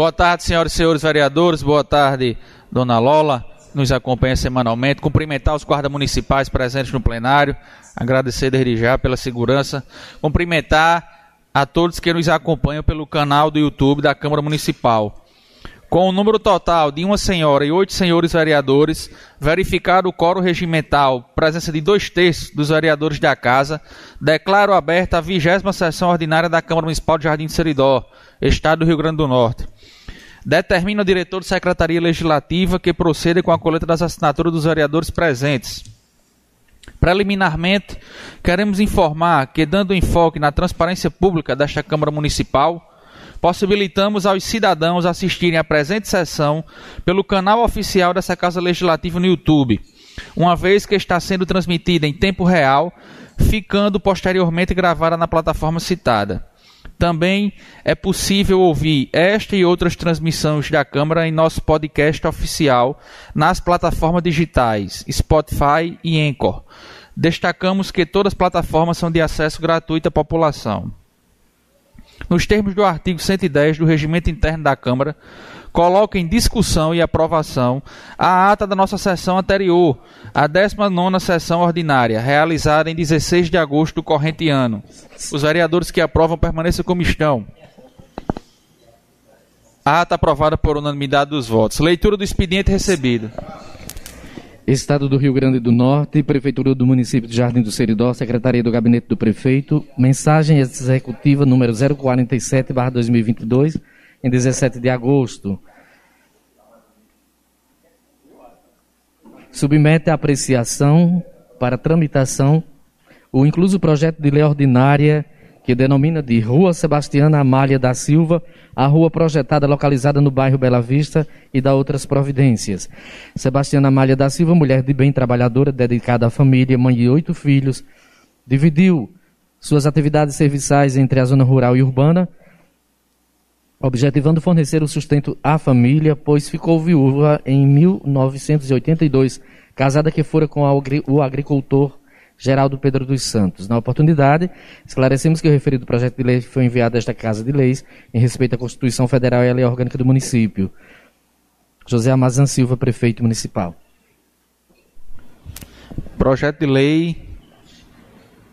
Boa tarde, senhoras e senhores vereadores. Boa tarde, dona Lola, nos acompanha semanalmente. Cumprimentar os guardas municipais presentes no plenário. Agradecer desde já pela segurança. Cumprimentar a todos que nos acompanham pelo canal do YouTube da Câmara Municipal. Com o número total de uma senhora e oito senhores vereadores, verificado o coro regimental, presença de dois terços dos vereadores da Casa, declaro aberta a vigésima sessão ordinária da Câmara Municipal de Jardim de Seridó, Estado do Rio Grande do Norte. Determina o diretor de Secretaria Legislativa que proceda com a coleta das assinaturas dos vereadores presentes. Preliminarmente, queremos informar que, dando enfoque na transparência pública desta Câmara Municipal, possibilitamos aos cidadãos assistirem à presente sessão pelo canal oficial dessa Casa Legislativa no YouTube, uma vez que está sendo transmitida em tempo real, ficando posteriormente gravada na plataforma citada. Também é possível ouvir esta e outras transmissões da Câmara em nosso podcast oficial nas plataformas digitais Spotify e Anchor. Destacamos que todas as plataformas são de acesso gratuito à população nos termos do artigo 110 do Regimento Interno da Câmara, coloca em discussão e aprovação a ata da nossa sessão anterior, a 19ª sessão ordinária, realizada em 16 de agosto do corrente ano. Os vereadores que aprovam permaneçam como estão. A ata aprovada por unanimidade dos votos. Leitura do expediente recebido. Estado do Rio Grande do Norte, Prefeitura do Município de Jardim do Seridó, Secretaria do Gabinete do Prefeito, mensagem executiva número 047-2022, em 17 de agosto. Submete a apreciação para tramitação o incluso projeto de lei ordinária que denomina de Rua Sebastiana Amália da Silva, a rua projetada localizada no bairro Bela Vista e da outras providências. Sebastiana Amália da Silva, mulher de bem trabalhadora, dedicada à família, mãe de oito filhos, dividiu suas atividades serviçais entre a zona rural e urbana, objetivando fornecer o sustento à família, pois ficou viúva em 1982, casada que fora com o agricultor Geraldo Pedro dos Santos. Na oportunidade, esclarecemos que o referido projeto de lei foi enviado a esta Casa de Leis em respeito à Constituição Federal e à Lei Orgânica do Município. José Amazan Silva, prefeito municipal. Projeto de lei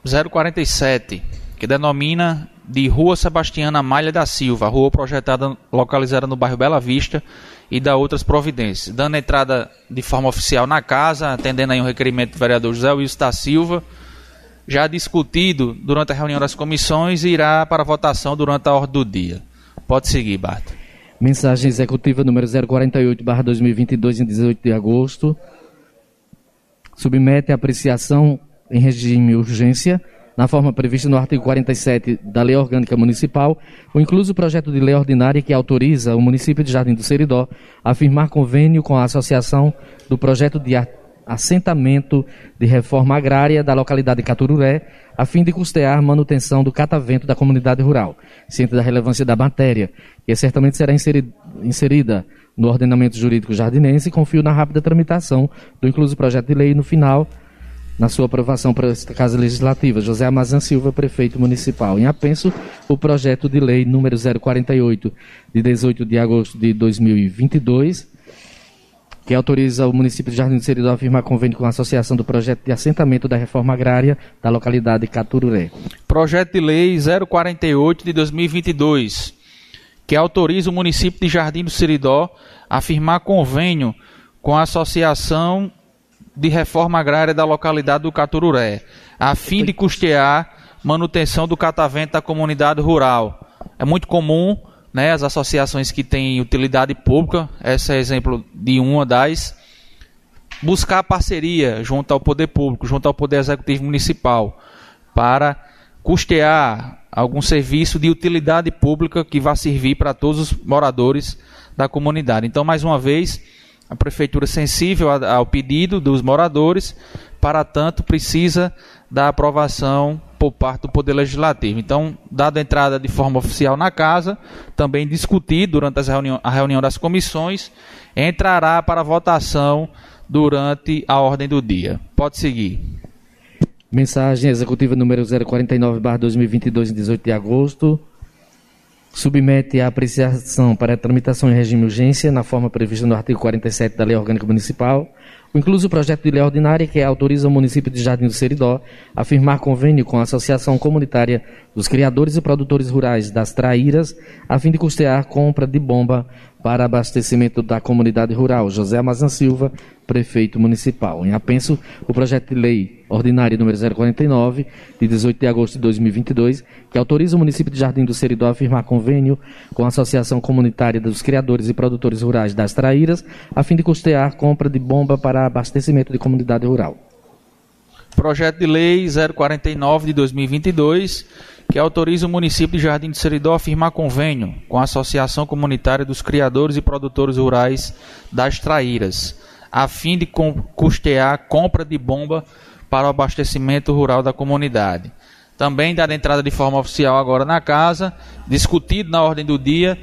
047, que denomina de Rua Sebastiana Malha da Silva, rua projetada localizada no bairro Bela Vista, e da outras providências. Dando entrada de forma oficial na casa, atendendo aí um requerimento do vereador José Wilson da Silva, já discutido durante a reunião das comissões e irá para votação durante a ordem do dia. Pode seguir, Bato. Mensagem executiva número 048-2022, em 18 de agosto. Submete a apreciação em regime urgência na forma prevista no artigo 47 da Lei Orgânica Municipal, o incluso projeto de lei ordinária que autoriza o município de Jardim do Seridó a firmar convênio com a Associação do Projeto de Assentamento de Reforma Agrária da localidade de Catururé, a fim de custear manutenção do catavento da comunidade rural, ciente da relevância da matéria, que certamente será inserida no ordenamento jurídico jardinense confio na rápida tramitação do incluso projeto de lei no final na sua aprovação para esta Casa Legislativa. José Amazan Silva, prefeito municipal. Em apenso, o projeto de lei número 048, de 18 de agosto de 2022, que autoriza o município de Jardim do Seridó a firmar convênio com a Associação do Projeto de Assentamento da Reforma Agrária da localidade de Catururé. Projeto de lei 048 de 2022, que autoriza o município de Jardim do Seridó a firmar convênio com a Associação de reforma agrária da localidade do Catururé, a fim de custear manutenção do catavento da comunidade rural. É muito comum né, as associações que têm utilidade pública, esse é exemplo de uma das, buscar parceria junto ao poder público, junto ao poder executivo municipal, para custear algum serviço de utilidade pública que vá servir para todos os moradores da comunidade. Então, mais uma vez, a prefeitura sensível ao pedido dos moradores, para tanto precisa da aprovação por parte do Poder Legislativo. Então, dada a entrada de forma oficial na casa, também discutido durante reunião, a reunião das comissões, entrará para votação durante a ordem do dia. Pode seguir. Mensagem executiva número 049/2022 de 18 de agosto submete à apreciação para a tramitação em regime de urgência, na forma prevista no artigo 47 da Lei Orgânica Municipal, o incluso projeto de lei ordinária que autoriza o município de Jardim do Seridó a firmar convênio com a Associação Comunitária dos Criadores e Produtores Rurais das Traíras, a fim de custear a compra de bomba para abastecimento da comunidade rural. José Amazan Silva, prefeito municipal. Em apenso, o projeto de lei ordinário número 049, de 18 de agosto de 2022, que autoriza o município de Jardim do Seridó a firmar convênio com a Associação Comunitária dos Criadores e Produtores Rurais das Traíras, a fim de custear compra de bomba para abastecimento de comunidade rural. Projeto de Lei 049 de 2022, que autoriza o município de Jardim do Seridó a firmar convênio com a Associação Comunitária dos Criadores e Produtores Rurais das Traíras, a fim de custear a compra de bomba para o abastecimento rural da comunidade. Também dada entrada de forma oficial agora na casa, discutido na ordem do dia,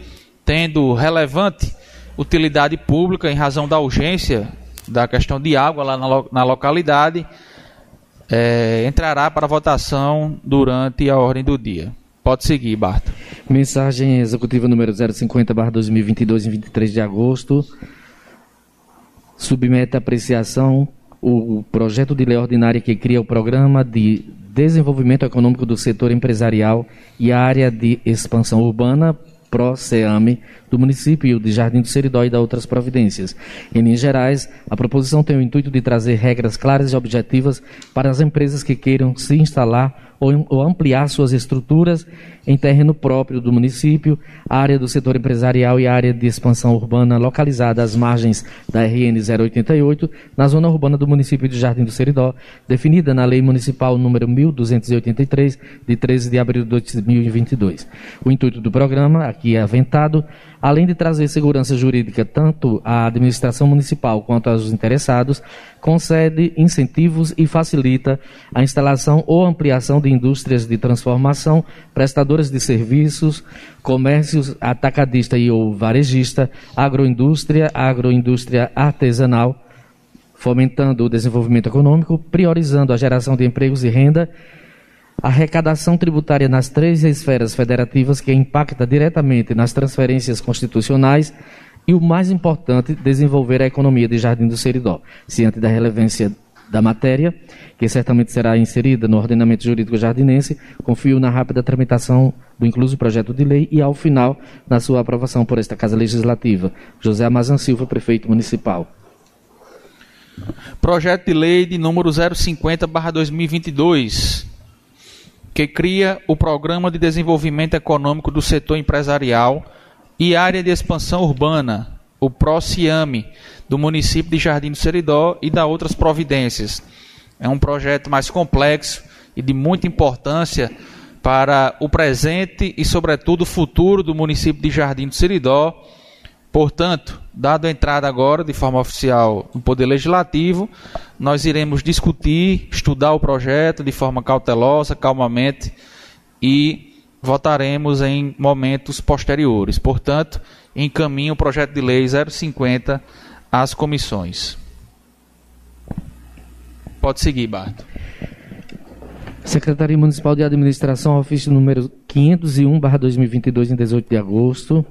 tendo relevante utilidade pública em razão da urgência da questão de água lá na, na localidade é, entrará para votação durante a ordem do dia. Pode seguir, Barto. Mensagem executiva número 050-2022, em 23 de agosto. Submete a apreciação o projeto de lei ordinária que cria o programa de desenvolvimento econômico do setor empresarial e a área de expansão urbana PRO-SEAME do município de Jardim do Seridó e da outras providências. Em linhas gerais, a proposição tem o intuito de trazer regras claras e objetivas para as empresas que queiram se instalar ou, ou ampliar suas estruturas em terreno próprio do município, área do setor empresarial e área de expansão urbana localizada às margens da RN 088, na zona urbana do município de Jardim do Seridó, definida na Lei Municipal número 1283, de 13 de abril de 2022. O intuito do programa, aqui é aventado, além de trazer segurança jurídica tanto à administração municipal quanto aos interessados, concede incentivos e facilita a instalação ou ampliação de indústrias de transformação, prestadoras de serviços, comércios atacadista e ou varejista, agroindústria, agroindústria artesanal, fomentando o desenvolvimento econômico, priorizando a geração de empregos e renda arrecadação tributária nas três esferas federativas que impacta diretamente nas transferências constitucionais e o mais importante, desenvolver a economia de Jardim do Seridó, ciente da relevância da matéria, que certamente será inserida no ordenamento jurídico jardinense, confio na rápida tramitação do incluso projeto de lei e, ao final, na sua aprovação por esta Casa Legislativa. José Amazan Silva, prefeito municipal. Projeto de lei de número 050-2022 que cria o Programa de Desenvolvimento Econômico do Setor Empresarial e Área de Expansão Urbana, o PROCIAME, do município de Jardim do Seridó e da outras providências. É um projeto mais complexo e de muita importância para o presente e, sobretudo, o futuro do município de Jardim do Seridó Portanto, dado a entrada agora de forma oficial no Poder Legislativo, nós iremos discutir, estudar o projeto de forma cautelosa, calmamente e votaremos em momentos posteriores. Portanto, encaminho o projeto de lei 050 às comissões. Pode seguir, Barto. Secretaria Municipal de Administração, ofício número 501/2022 em 18 de agosto.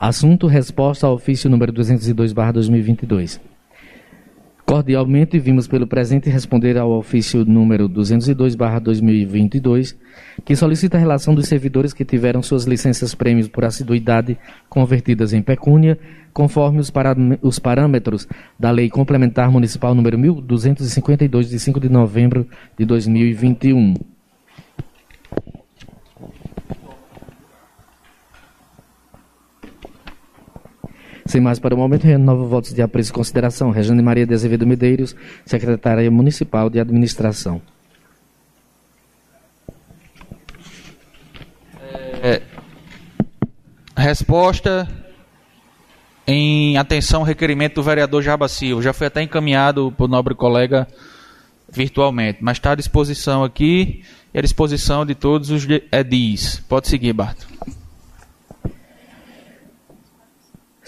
Assunto resposta ao ofício número 202/2022. Cordialmente vimos pelo presente responder ao ofício número 202/2022, que solicita a relação dos servidores que tiveram suas licenças prêmios por assiduidade convertidas em pecúnia, conforme os, os parâmetros da Lei Complementar Municipal número 1252 de 5 de novembro de 2021. Sem mais para o momento, renovo votos de apreço e consideração. Rejane Maria de Azevedo Medeiros, Secretária Municipal de Administração. É, resposta em atenção ao requerimento do vereador Jaba Silva. Já foi até encaminhado para o nobre colega virtualmente, mas está à disposição aqui e à disposição de todos os edis. Pode seguir, Barto.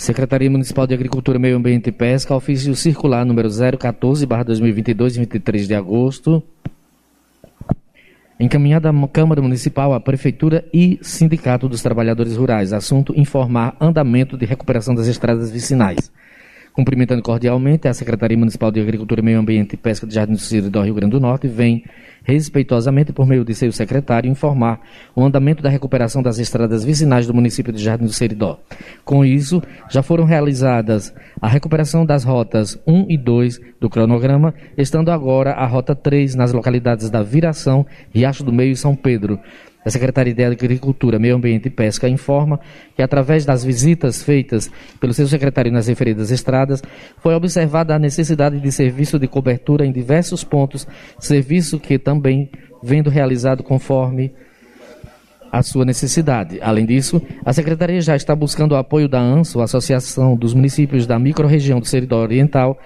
Secretaria Municipal de Agricultura, Meio Ambiente e Pesca, ofício circular número 014, 2022, 23 de agosto. encaminhada à Câmara Municipal, à Prefeitura e Sindicato dos Trabalhadores Rurais. Assunto: informar andamento de recuperação das estradas vicinais. Cumprimentando cordialmente a Secretaria Municipal de Agricultura, Meio Ambiente e Pesca de Jardim do Ciro do Rio Grande do Norte, vem respeitosamente, por meio de seu secretário, informar o andamento da recuperação das estradas vicinais do município de Jardim do Seridó. Com isso, já foram realizadas a recuperação das rotas 1 e 2 do cronograma, estando agora a rota 3 nas localidades da Viração, Riacho do Meio e São Pedro, a Secretaria de Agricultura, Meio Ambiente e Pesca informa que, através das visitas feitas pelo seu secretário nas referidas estradas, foi observada a necessidade de serviço de cobertura em diversos pontos, serviço que também vendo realizado conforme a sua necessidade. Além disso, a Secretaria já está buscando o apoio da ANSO, Associação dos Municípios da Microrregião do Seridó Oriental,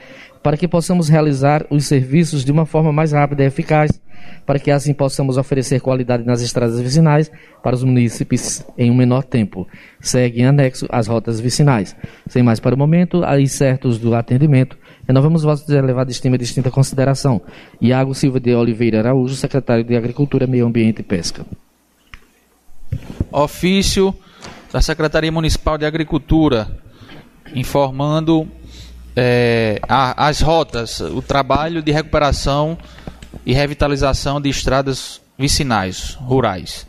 para que possamos realizar os serviços de uma forma mais rápida e eficaz, para que assim possamos oferecer qualidade nas estradas vicinais para os munícipes em um menor tempo. Segue em anexo as rotas vicinais. Sem mais para o momento, aí certos do atendimento, renovamos vossos de estima e distinta consideração. Iago Silva de Oliveira Araújo, secretário de Agricultura, Meio Ambiente e Pesca. Ofício da Secretaria Municipal de Agricultura, informando é, a, as rotas, o trabalho de recuperação e revitalização de estradas vicinais, rurais.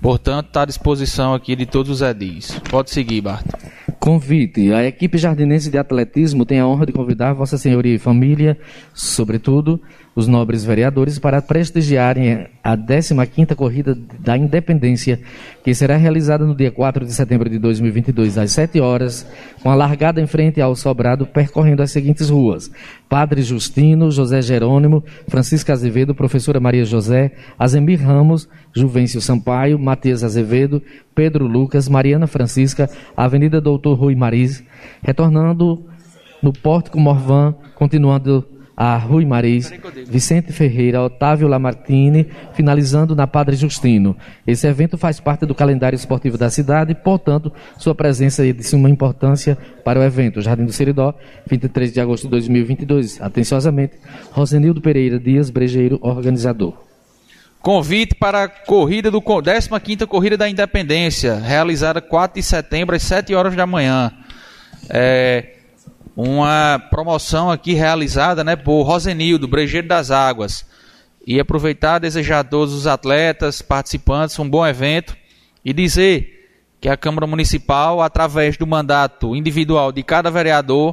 Portanto, está à disposição aqui de todos os edis. Pode seguir, Bart. Convite. A equipe jardinense de atletismo tem a honra de convidar Vossa Senhoria e família, sobretudo, os nobres vereadores para prestigiarem a 15ª Corrida da Independência, que será realizada no dia 4 de setembro de 2022, às 7 horas, com a largada em frente ao Sobrado, percorrendo as seguintes ruas. Padre Justino, José Jerônimo, Francisca Azevedo, Professora Maria José, Azemir Ramos, Juvencio Sampaio, Matias Azevedo, Pedro Lucas, Mariana Francisca, Avenida Doutor Rui Mariz, retornando no Pórtico Morvan, continuando a Rui Maris, Vicente Ferreira, Otávio Lamartine, finalizando na Padre Justino. Esse evento faz parte do calendário esportivo da cidade, portanto, sua presença é de suma importância para o evento. Jardim do Seridó, 23 de agosto de 2022. Atenciosamente, Rosenildo Pereira Dias, brejeiro organizador. Convite para a corrida do 15ª Corrida da Independência, realizada 4 de setembro às 7 horas da manhã. É, uma promoção aqui realizada né, por Rosenildo, Brejeiro das Águas. E aproveitar, desejar a todos os atletas, participantes, um bom evento e dizer que a Câmara Municipal, através do mandato individual de cada vereador,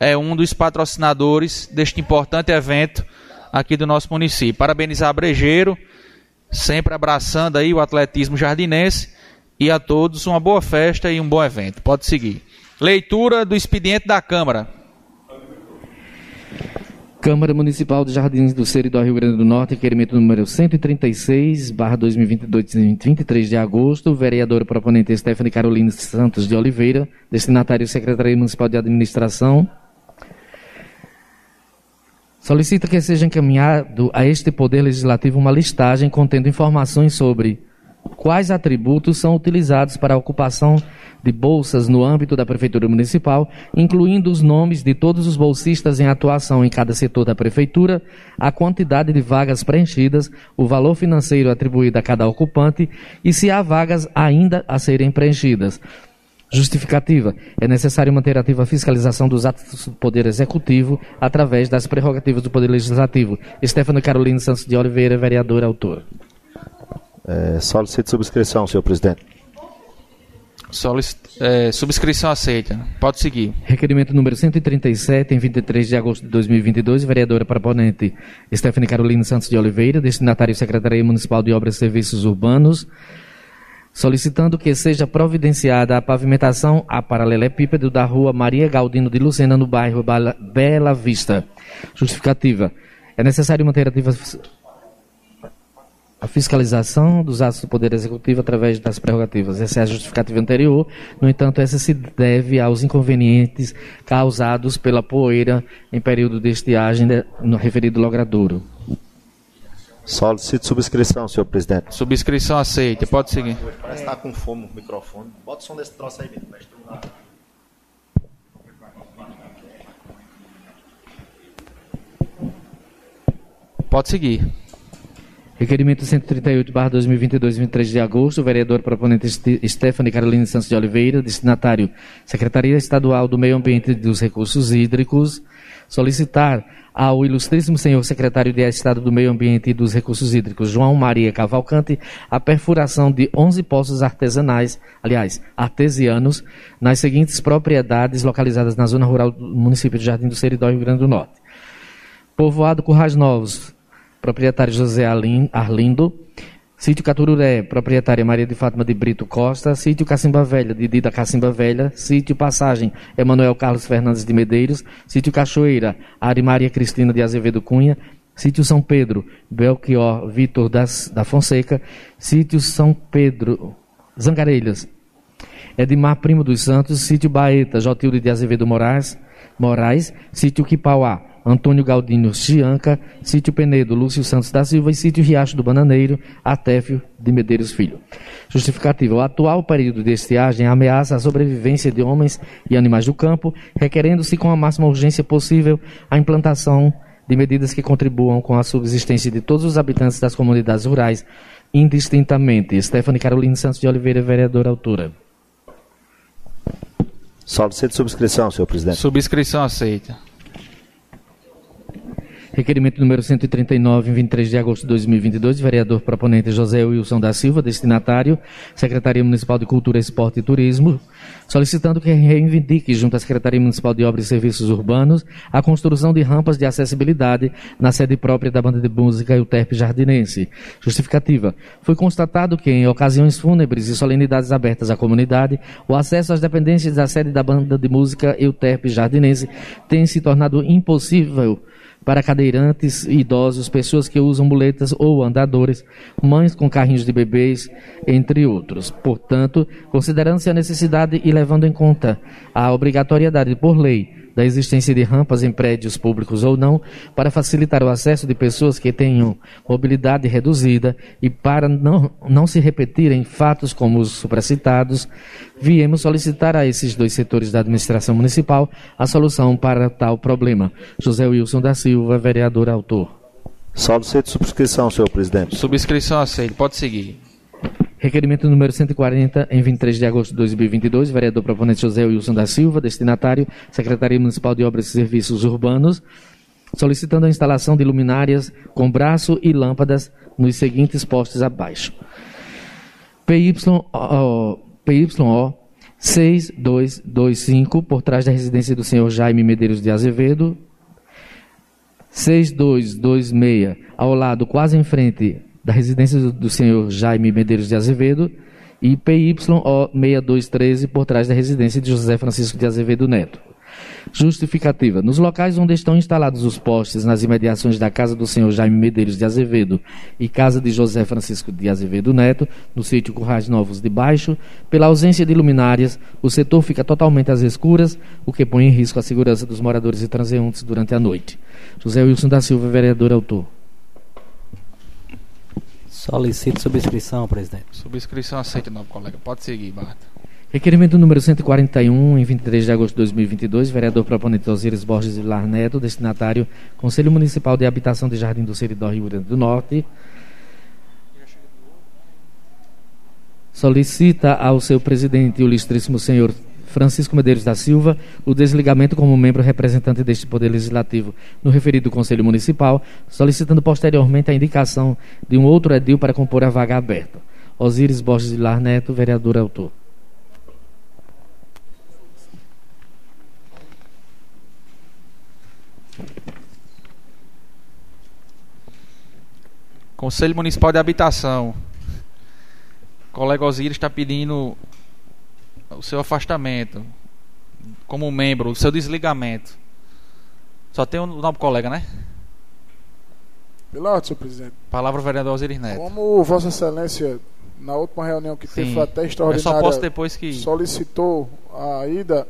é um dos patrocinadores deste importante evento aqui do nosso município. Parabenizar a Brejeiro, sempre abraçando aí o atletismo jardinense e a todos uma boa festa e um bom evento. Pode seguir. Leitura do expediente da Câmara. Câmara Municipal de Jardins do Seridó, Rio Grande do Norte, requerimento número 136, barra 2022, 23 de agosto, vereadora proponente Stephanie Carolina Santos de Oliveira, destinatário Secretaria Municipal de Administração, solicita que seja encaminhado a este Poder Legislativo uma listagem contendo informações sobre quais atributos são utilizados para a ocupação de bolsas no âmbito da Prefeitura Municipal, incluindo os nomes de todos os bolsistas em atuação em cada setor da Prefeitura, a quantidade de vagas preenchidas, o valor financeiro atribuído a cada ocupante e se há vagas ainda a serem preenchidas. Justificativa. É necessário manter ativa a fiscalização dos atos do Poder Executivo através das prerrogativas do Poder Legislativo. Stefano Carolina Santos de Oliveira, vereador, autor. É, solicito subscrição, senhor presidente. Solic... É, subscrição aceita. Pode seguir. Requerimento número 137, em 23 de agosto de 2022, vereadora proponente Stephanie Carolina Santos de Oliveira, destinatário Secretaria Municipal de Obras e Serviços Urbanos, solicitando que seja providenciada a pavimentação a paralelepípedo da rua Maria Galdino de Lucena, no bairro Bela Vista. Justificativa. É necessário manter ativa a fiscalização dos atos do Poder Executivo através das prerrogativas. Essa é a justificativa anterior, no entanto, essa se deve aos inconvenientes causados pela poeira em período de estiagem no referido logradouro. Solicito subscrição, senhor presidente. Subscrição aceita, pode seguir. Parece que está com fome o microfone. Bota o som desse troço aí, mestre. Pode seguir. Requerimento 138, barra 2022, 23 de agosto, vereador proponente Stephanie Carolina Santos de Oliveira, destinatário Secretaria Estadual do Meio Ambiente e dos Recursos Hídricos, solicitar ao ilustríssimo senhor secretário de Estado do Meio Ambiente e dos Recursos Hídricos, João Maria Cavalcante, a perfuração de 11 poços artesanais, aliás, artesianos, nas seguintes propriedades localizadas na zona rural do município de Jardim do Seridó, Rio Grande do Norte. Povoado Currais Novos, proprietário José Arlindo. Sítio Catururé, proprietária Maria de Fátima de Brito Costa. Sítio Cacimba Velha, de Dida Cacimba Velha. Sítio Passagem, Emanuel Carlos Fernandes de Medeiros. Sítio Cachoeira, Ari Maria Cristina de Azevedo Cunha. Sítio São Pedro, Belchior Vitor das, da Fonseca. Sítio São Pedro, Zangarelhas, Edmar Primo dos Santos. Sítio Baeta, Jotilde de Azevedo Moraes. Moraes. Sítio Quipauá, Antônio Galdino Chianca, Sítio Penedo, Lúcio Santos da Silva e Sítio Riacho do Bananeiro, Atéfio de Medeiros Filho. Justificativa. O atual período de estiagem ameaça a sobrevivência de homens e animais do campo, requerendo-se com a máxima urgência possível a implantação de medidas que contribuam com a subsistência de todos os habitantes das comunidades rurais, indistintamente. Stephanie Carolina Santos de Oliveira, vereadora altura. Solicito subscrição, senhor presidente. Subscrição aceita. Requerimento número 139, em 23 de agosto de 2022, vereador proponente José Wilson da Silva, destinatário, Secretaria Municipal de Cultura, Esporte e Turismo, solicitando que reivindique, junto à Secretaria Municipal de Obras e Serviços Urbanos, a construção de rampas de acessibilidade na sede própria da banda de música Euterpe Jardinense. Justificativa. Foi constatado que, em ocasiões fúnebres e solenidades abertas à comunidade, o acesso às dependências da sede da banda de música Euterpe Jardinense tem se tornado impossível para cadeirantes, idosos, pessoas que usam muletas ou andadores, mães com carrinhos de bebês, entre outros. Portanto, considerando-se a necessidade e levando em conta a obrigatoriedade por lei da existência de rampas em prédios públicos ou não, para facilitar o acesso de pessoas que tenham mobilidade reduzida e para não, não se repetirem fatos como os supracitados, viemos solicitar a esses dois setores da administração municipal a solução para tal problema. José Wilson da Silva, vereador autor. Solicito subscrição, senhor presidente. Subscrição aceita. Pode seguir. Requerimento número 140, em 23 de agosto de 2022, vereador proponente José Wilson da Silva, destinatário, Secretaria Municipal de Obras e Serviços Urbanos, solicitando a instalação de luminárias com braço e lâmpadas nos seguintes postes abaixo. PYO, PYO 6225, por trás da residência do senhor Jaime Medeiros de Azevedo, 6226, ao lado, quase em frente da residência do, senhor Jaime Medeiros de Azevedo e PYO 6213 por trás da residência de José Francisco de Azevedo Neto. Justificativa. Nos locais onde estão instalados os postes, nas imediações da casa do senhor Jaime Medeiros de Azevedo e casa de José Francisco de Azevedo Neto, no sítio Currais Novos de Baixo, pela ausência de luminárias, o setor fica totalmente às escuras, o que põe em risco a segurança dos moradores e transeuntes durante a noite. José Wilson da Silva, vereador autor. Solicito subscrição, presidente. Subscrição aceita, não, colega. Pode seguir, Barta. Requerimento número 141, em 23 de agosto de 2022, vereador proponente Osíris Borges Vilar Neto, destinatário Conselho Municipal de Habitação de Jardim do Seridó, Rio Grande do Norte, solicita ao seu presidente, o ilustríssimo senhor Francisco Medeiros da Silva o desligamento como membro representante deste Poder Legislativo no referido Conselho Municipal, solicitando posteriormente a indicação de um outro edil para compor a vaga aberta. Osíris Borges de Lar Neto, vereador autor. Conselho Municipal de Habitação. O colega Osíris está pedindo o seu afastamento como membro, o seu desligamento. Só tem o nome do colega, né? Piloto, senhor presidente. Palavra ao vereador Osiris Neto. Como Vossa Excelência, na última reunião que teve, foi até extraordinária, eu só posso depois que... solicitou a ida,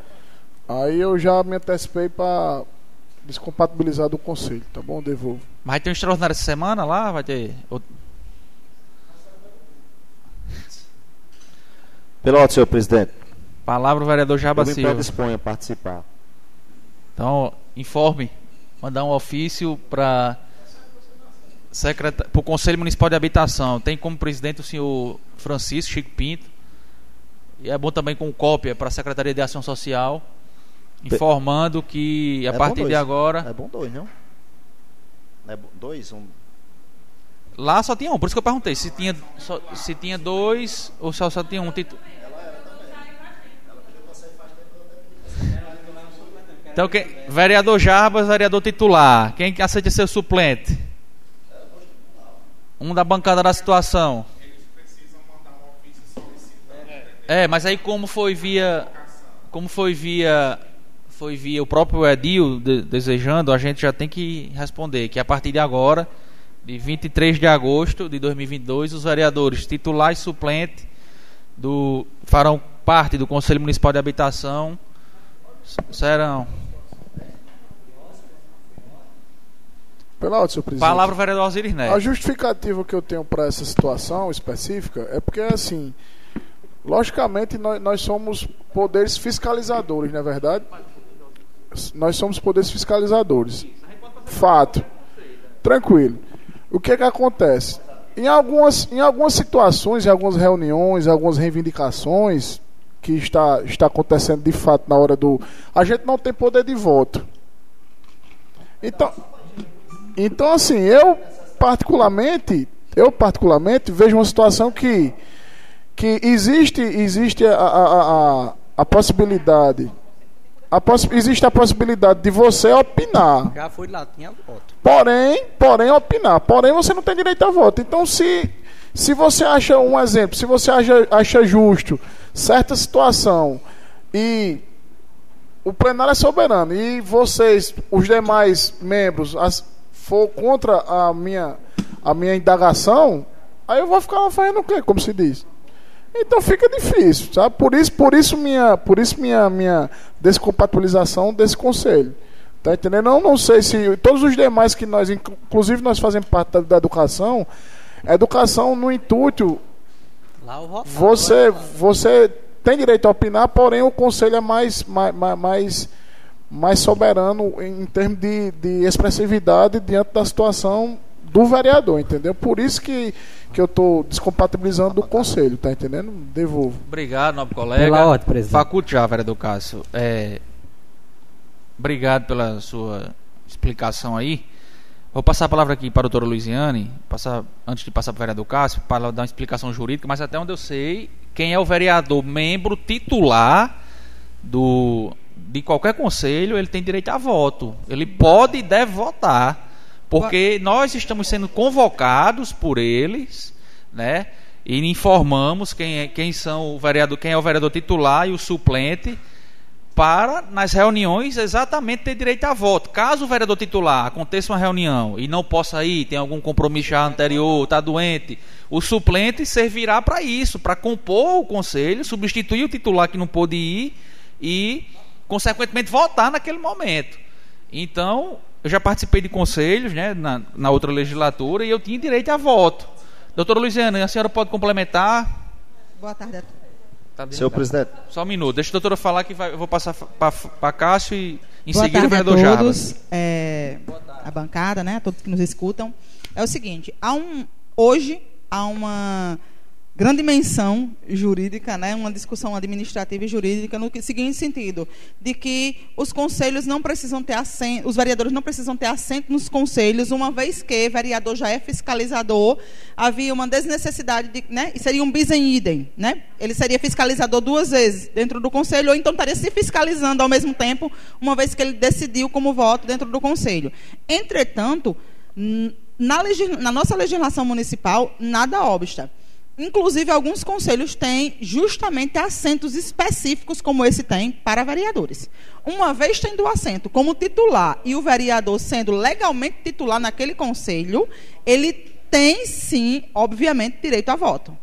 aí eu já me antecipei para descompatibilizar do conselho, tá bom? Devolvo. Mas tem um extraordinário essa semana lá? Vai ter. Piloto, senhor presidente. Palavra o vereador Jaba Eu Silva. predisponho a participar. Então, informe. Mandar um ofício para Secreta... O Conselho Municipal de Habitação, tem como presidente o senhor Francisco Chico Pinto. E é bom também com cópia para a Secretaria de Ação Social, informando que a É partir de agora. É bom dois, não? É bom- dois? Um... Lá só tinha um, por isso que eu perguntei se tinha, só- se tinha dois ou só, só tinha um título. Então, quem, vereador Jarbas, vereador titular. Quem que aceita ser suplente? Um da bancada da situação. É, mas aí como foi via. Como foi via. Foi via o próprio Edil de- desejando, a gente já tem que responder que a partir de agora, de 23 de agosto de 2022, os vereadores titular e suplente do farão parte do Conselho Municipal de Habitação serão. Pela ordem, senhor presidente. Palavra vereador Osiris A Neto. justificativa que eu tenho para essa situação específica é porque, assim, logicamente nós, nós somos poderes fiscalizadores, não é verdade? Nós somos poderes fiscalizadores. Fato. Tranquilo. O que que acontece? Em algumas, em algumas situações, em algumas reuniões, em algumas reivindicações que está, está acontecendo de fato na hora do. A gente não tem poder de voto. Então, então, assim, eu particularmente, eu particularmente vejo uma situação que, que existe, existe a, a, a, a, possibilidade, a possi existe a possibilidade de você opinar, Já fui lá, tinha voto. porém, porém opinar, porém você não tem direito a voto. Então, se se você acha um exemplo, se você acha, acha justo certa situação e o plenário é soberano e vocês, os demais membros, as, for contra a minha, a minha indagação, aí eu vou ficar lá fazendo o quê, como se diz? Então fica difícil, sabe? Por isso, por isso minha, por isso minha, minha descompatibilização desse conselho. Tá entendendo? Eu não sei se todos os demais que nós, inclu- inclusive nós fazemos parte da, da educação, educação no intuito você, você tem direito a opinar, porém o conselho é mais, mais, mais, mais soberano em termos de, de expressividade diante da situação do vereador, entendeu? Por isso que, que eu estou descompatibilizando do conselho, tá entendendo? Devolvo. Obrigado, nobre colega. Pela ordem, presidente. Faculte já, vereador Cássio. É, obrigado pela sua explicação aí. Vou passar a palavra aqui para a doutora Luiziane, passar, antes de passar para o vereador Cássio, para dar uma explicação jurídica, mas até onde eu sei, quem é o vereador membro titular do, de qualquer conselho, ele tem direito a voto. Ele pode e deve votar, porque nós estamos sendo convocados por eles, né? E informamos quem, é, quem são o vereador, quem é o vereador titular e o suplente para nas reuniões exatamente ter direito a voto. Caso o vereador titular aconteça uma reunião e não possa ir, tem algum compromisso já anterior, está doente, o suplente servirá para isso, para compor o conselho, substituir o titular que não pôde ir e, consequentemente, votar naquele momento. Então, eu já participei de conselhos né, na, na outra legislatura e eu tinha direito a voto. Doutora Luiziana, a senhora pode complementar? Boa tarde a todos. Tá Senhor presidente, só um minuto. Deixa a doutora falar que vai- eu vou passar para Cássio e em Boa seguida o tarde a vereador Jarbas. todos, é, a bancada, né, a todos que nos escutam. É o seguinte, há um, hoje há uma grande menção jurídica, né, uma discussão administrativa e jurídica no seguinte sentido, de que os conselhos não precisam ter assento, os vereadores não precisam ter assento nos conselhos, uma vez que vereador já é fiscalizador, havia uma desnecessidade de, né, e seria um bis em idem, né? Ele seria fiscalizador duas vezes dentro do conselho, ou então estaria se fiscalizando ao mesmo tempo, uma vez que ele decidiu como voto dentro do conselho. Entretanto, na, na nossa legislação municipal, nada obsta. Inclusive, alguns conselhos têm justamente assentos específicos, como esse tem, para vereadores. Uma vez tendo o assento como titular e o vereador sendo legalmente titular naquele conselho, ele tem sim, obviamente, direito a voto.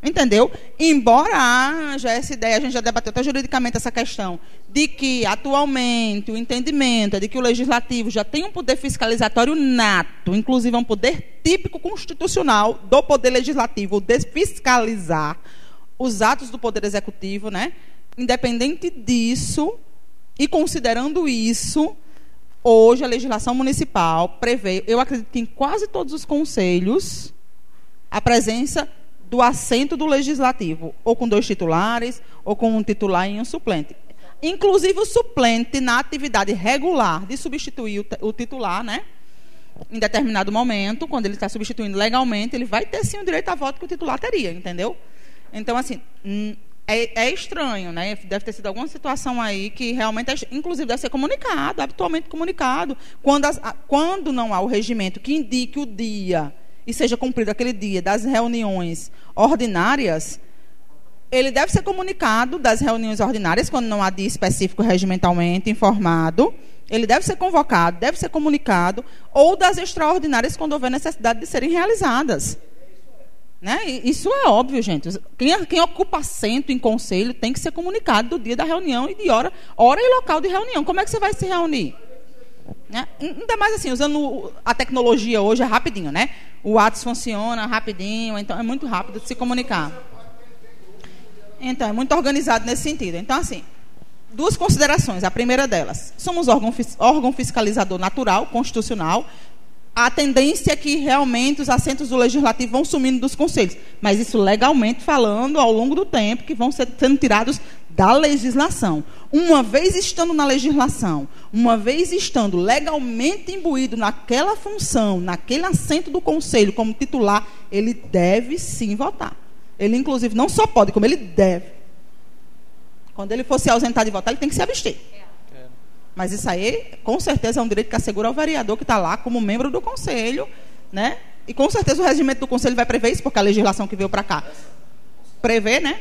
Entendeu? Embora haja essa ideia, a gente já debateu até juridicamente essa questão, de que atualmente o entendimento é de que o legislativo já tem um poder fiscalizatório nato, inclusive é um poder típico constitucional do poder legislativo de fiscalizar os atos do poder executivo, né? Independente disso, e considerando isso, Hoje, a legislação municipal prevê, eu acredito que em quase todos os conselhos, a presença do assento do legislativo, ou com dois titulares, ou com um titular e um suplente. Inclusive o suplente na atividade regular de substituir o, o titular, né? Em determinado momento, quando ele está substituindo legalmente, ele vai ter sim o direito a voto que o titular teria, entendeu? Então, assim, é, é, estranho, né? Deve ter sido alguma situação aí que realmente, é, inclusive, deve ser comunicado, habitualmente comunicado. Quando, as, quando não há o regimento que indique o dia e seja cumprido aquele dia das reuniões ordinárias, ele deve ser comunicado das reuniões ordinárias, quando não há dia específico regimentalmente informado. Ele deve ser convocado, deve ser comunicado, ou das extraordinárias, quando houver necessidade de serem realizadas. Né? Isso é óbvio, gente. Quem, quem, ocupa assento em conselho tem que ser comunicado do dia da reunião e de hora, hora e local de reunião. Como é que você vai se reunir? Né? Ainda mais assim, usando a tecnologia hoje é rapidinho, né? O WhatsApp funciona rapidinho, então é muito rápido de se comunicar. Então, é muito organizado nesse sentido. Então, assim, duas considerações. A primeira delas, somos órgão, órgão fiscalizador natural, constitucional, a tendência é que realmente os assentos do legislativo vão sumindo dos conselhos. Mas isso legalmente falando, ao longo do tempo, que vão ser, sendo tirados da legislação. Uma vez estando na legislação, uma vez estando legalmente imbuído naquela função, naquele assento do conselho como titular, ele deve sim votar. Ele, inclusive, não só pode, como ele deve. Quando ele for se ausentar de votar, ele tem que se abster. Mas isso aí, com certeza, é um direito que assegura ao vereador que está lá como membro do conselho, né? E com certeza o regimento do conselho vai prever isso, porque a legislação que veio para cá prevê, né?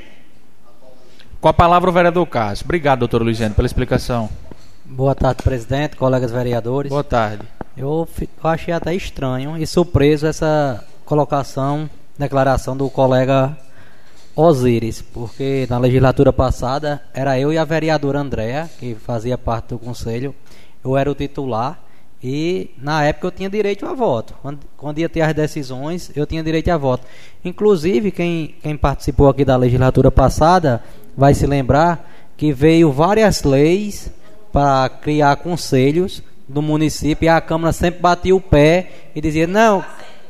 Com a palavra o vereador Cássio. Obrigado, doutor Luiziano, pela explicação. Boa tarde, presidente, colegas vereadores. Boa tarde. Eu, eu achei até estranho e surpreso essa colocação, declaração do colega Osíris, porque na legislatura passada era eu e a vereadora Andréa, que fazia parte do conselho, eu era o titular e na época eu tinha direito a voto. Quando, quando ia ter as decisões, eu tinha direito a voto. Inclusive, quem, quem participou aqui da legislatura passada vai se lembrar que veio várias leis para criar conselhos do município e a Câmara sempre batia o pé e dizia: não,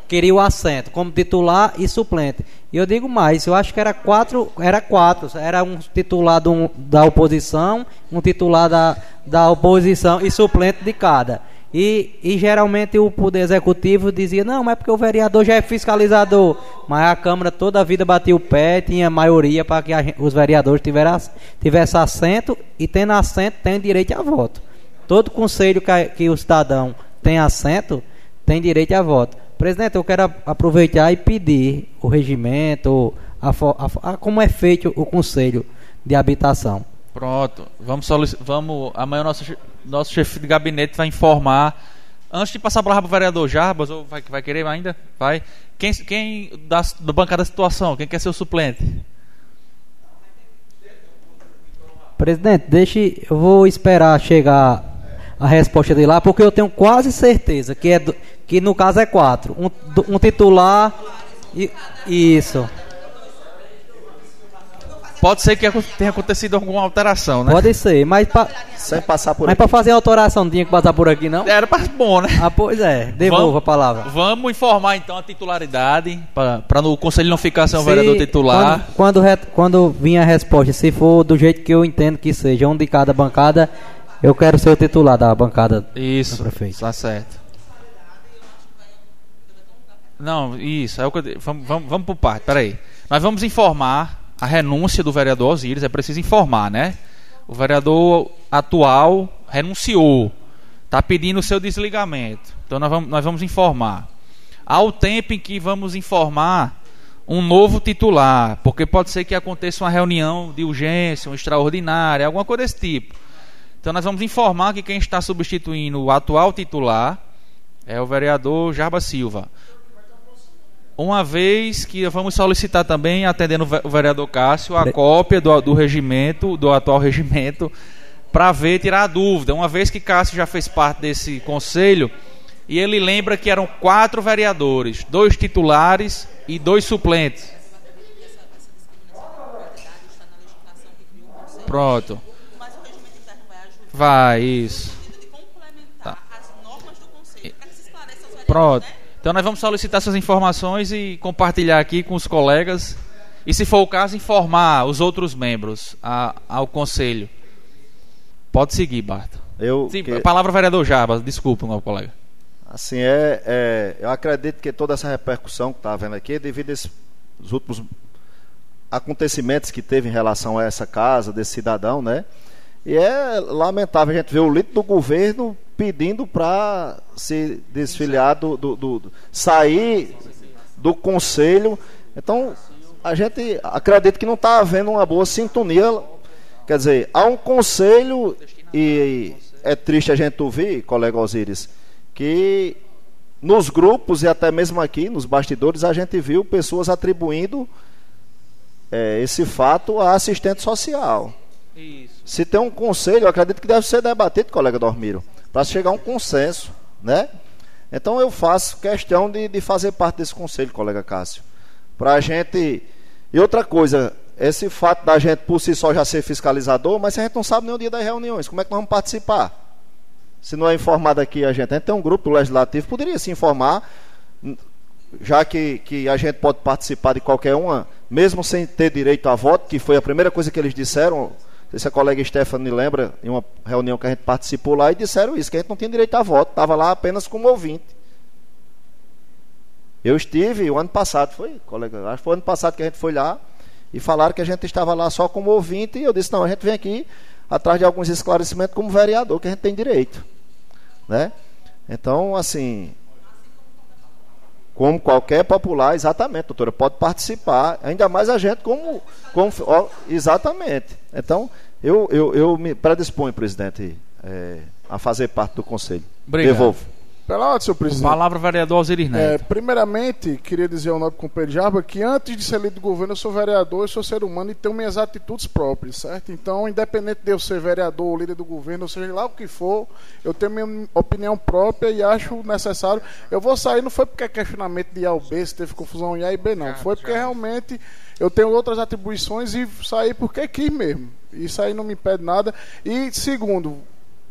queria o assento como titular e suplente. E eu digo mais, eu acho que era quatro, era quatro, era um titular do, da oposição, um titular da, da oposição e suplente de cada. E, e geralmente o Poder Executivo dizia, não, mas é porque o vereador já é fiscalizador. Mas a Câmara toda a vida batia o pé, tinha maioria para que os vereadores tivessem tivesse assento e tendo assento tem direito a voto. Todo conselho que, que o cidadão tem assento tem direito a voto. Presidente, eu quero aproveitar e pedir o regimento, a, a, a, como é feito o conselho de habitação. Pronto, vamos, vamos amanhã o nosso, chefe de gabinete vai informar. Antes de passar a palavra para o vereador Jarbas, ou vai, vai querer ainda? Vai. Quem, quem da, da bancada da situação, quem quer ser o suplente? Presidente, deixe, eu vou esperar chegar a resposta de lá, porque eu tenho quase certeza que é do, que no caso é quatro. Um, um titular. E, isso. Pode ser que tenha acontecido alguma alteração, né? Pode ser, mas pa... sem passar por Mas para fazer a alteração não tinha que passar por aqui, não? Era para bom, né? Ah, pois é. Devolva vamos, a palavra. Vamos informar então a titularidade para no conselho não ficar sem o vereador titular. Quando, quando, quando vir a resposta, se for do jeito que eu entendo que seja, um de cada bancada, eu quero ser o titular da bancada. Isso, prefeito. Tá certo. Não, isso. É o que eu, vamos, vamos, vamos por parte. Peraí. Nós vamos informar a renúncia do vereador Osíris. É preciso informar, né? O vereador atual renunciou. Está pedindo o seu desligamento. Então nós vamos, nós vamos informar. Tempo em que vamos informar um novo titular, porque pode ser que aconteça uma reunião de urgência, uma extraordinária, alguma coisa desse tipo. Então nós vamos informar que quem está substituindo o atual titular é o vereador Jarba Silva. Uma vez que vamos solicitar também, atendendo o vereador Cássio, a cópia do, do regimento, do atual regimento, para ver, tirar a dúvida. Uma vez que Cássio já fez parte desse conselho, e ele lembra que eram quatro vereadores, dois titulares e dois suplentes. Pronto. Vai, isso. Tá. Pronto. Então nós vamos solicitar essas informações e compartilhar aqui com os colegas. E se for o caso, informar os outros membros a- ao conselho. Pode seguir, Barto. Eu, Sim, que- palavra vereador Jarbas, desculpa, meu colega. Assim, é, é, eu acredito que toda essa repercussão que está havendo aqui é devido a esses os últimos acontecimentos que teve em relação a essa casa, desse cidadão, né? E é lamentável a gente ver o líder do governo pedindo para se desfiliar do, do, do- do- sair do conselho. Então, a gente acredita que não está havendo uma boa sintonia. Quer dizer, há um conselho e é triste a gente ouvir, colega Osíris, que nos grupos e até mesmo aqui nos bastidores a gente viu pessoas atribuindo eh, esse fato a assistente social. Se tem um conselho, eu acredito que deve ser debatido, colega Dormiro, para chegar a um consenso, né? Então eu faço questão de, de fazer parte desse conselho, colega Cássio, para a gente. E outra coisa, esse fato da gente por si só já ser fiscalizador, mas a gente não sabe nem o dia das reuniões, como é que nós vamos participar? Se não é informado aqui a gente, a gente tem um grupo do legislativo, poderia se informar, já que, que a gente pode participar de qualquer uma, mesmo sem ter direito a voto, que foi a primeira coisa que eles disseram, sei se a colega Stephanie lembra, em uma reunião que a gente participou lá, e disseram isso, que a gente não tinha direito a voto, estava lá apenas como ouvinte. Eu estive o ano passado, foi, colega, acho que foi o ano passado que a gente foi lá, e falaram que a gente estava lá só como ouvinte, e eu disse, não, a gente vem aqui atrás de alguns esclarecimentos como vereador, que a gente tem direito. Né? Então, assim, como qualquer popular, exatamente, doutora, pode participar, ainda mais a gente como, como ó, exatamente. Então, eu, eu, eu me predisponho, presidente, é, a fazer parte do conselho. Obrigado. Devolvo. Pela ordem, senhor presidente. Palavra vereador Osiris É, Neto. primeiramente, queria dizer ao nobre companheiro Jarba que antes de ser líder do governo, eu sou vereador, eu sou ser humano e tenho minhas atitudes próprias, certo? Então, independente de eu ser vereador ou líder do governo, ou seja lá o que for, eu tenho minha opinião própria e acho necessário. Eu vou sair, não foi porque é questionamento de A ou B, se teve confusão em A e B, não. Foi porque realmente eu tenho outras atribuições e saí porque quis mesmo. Isso aí não me impede nada. E, segundo,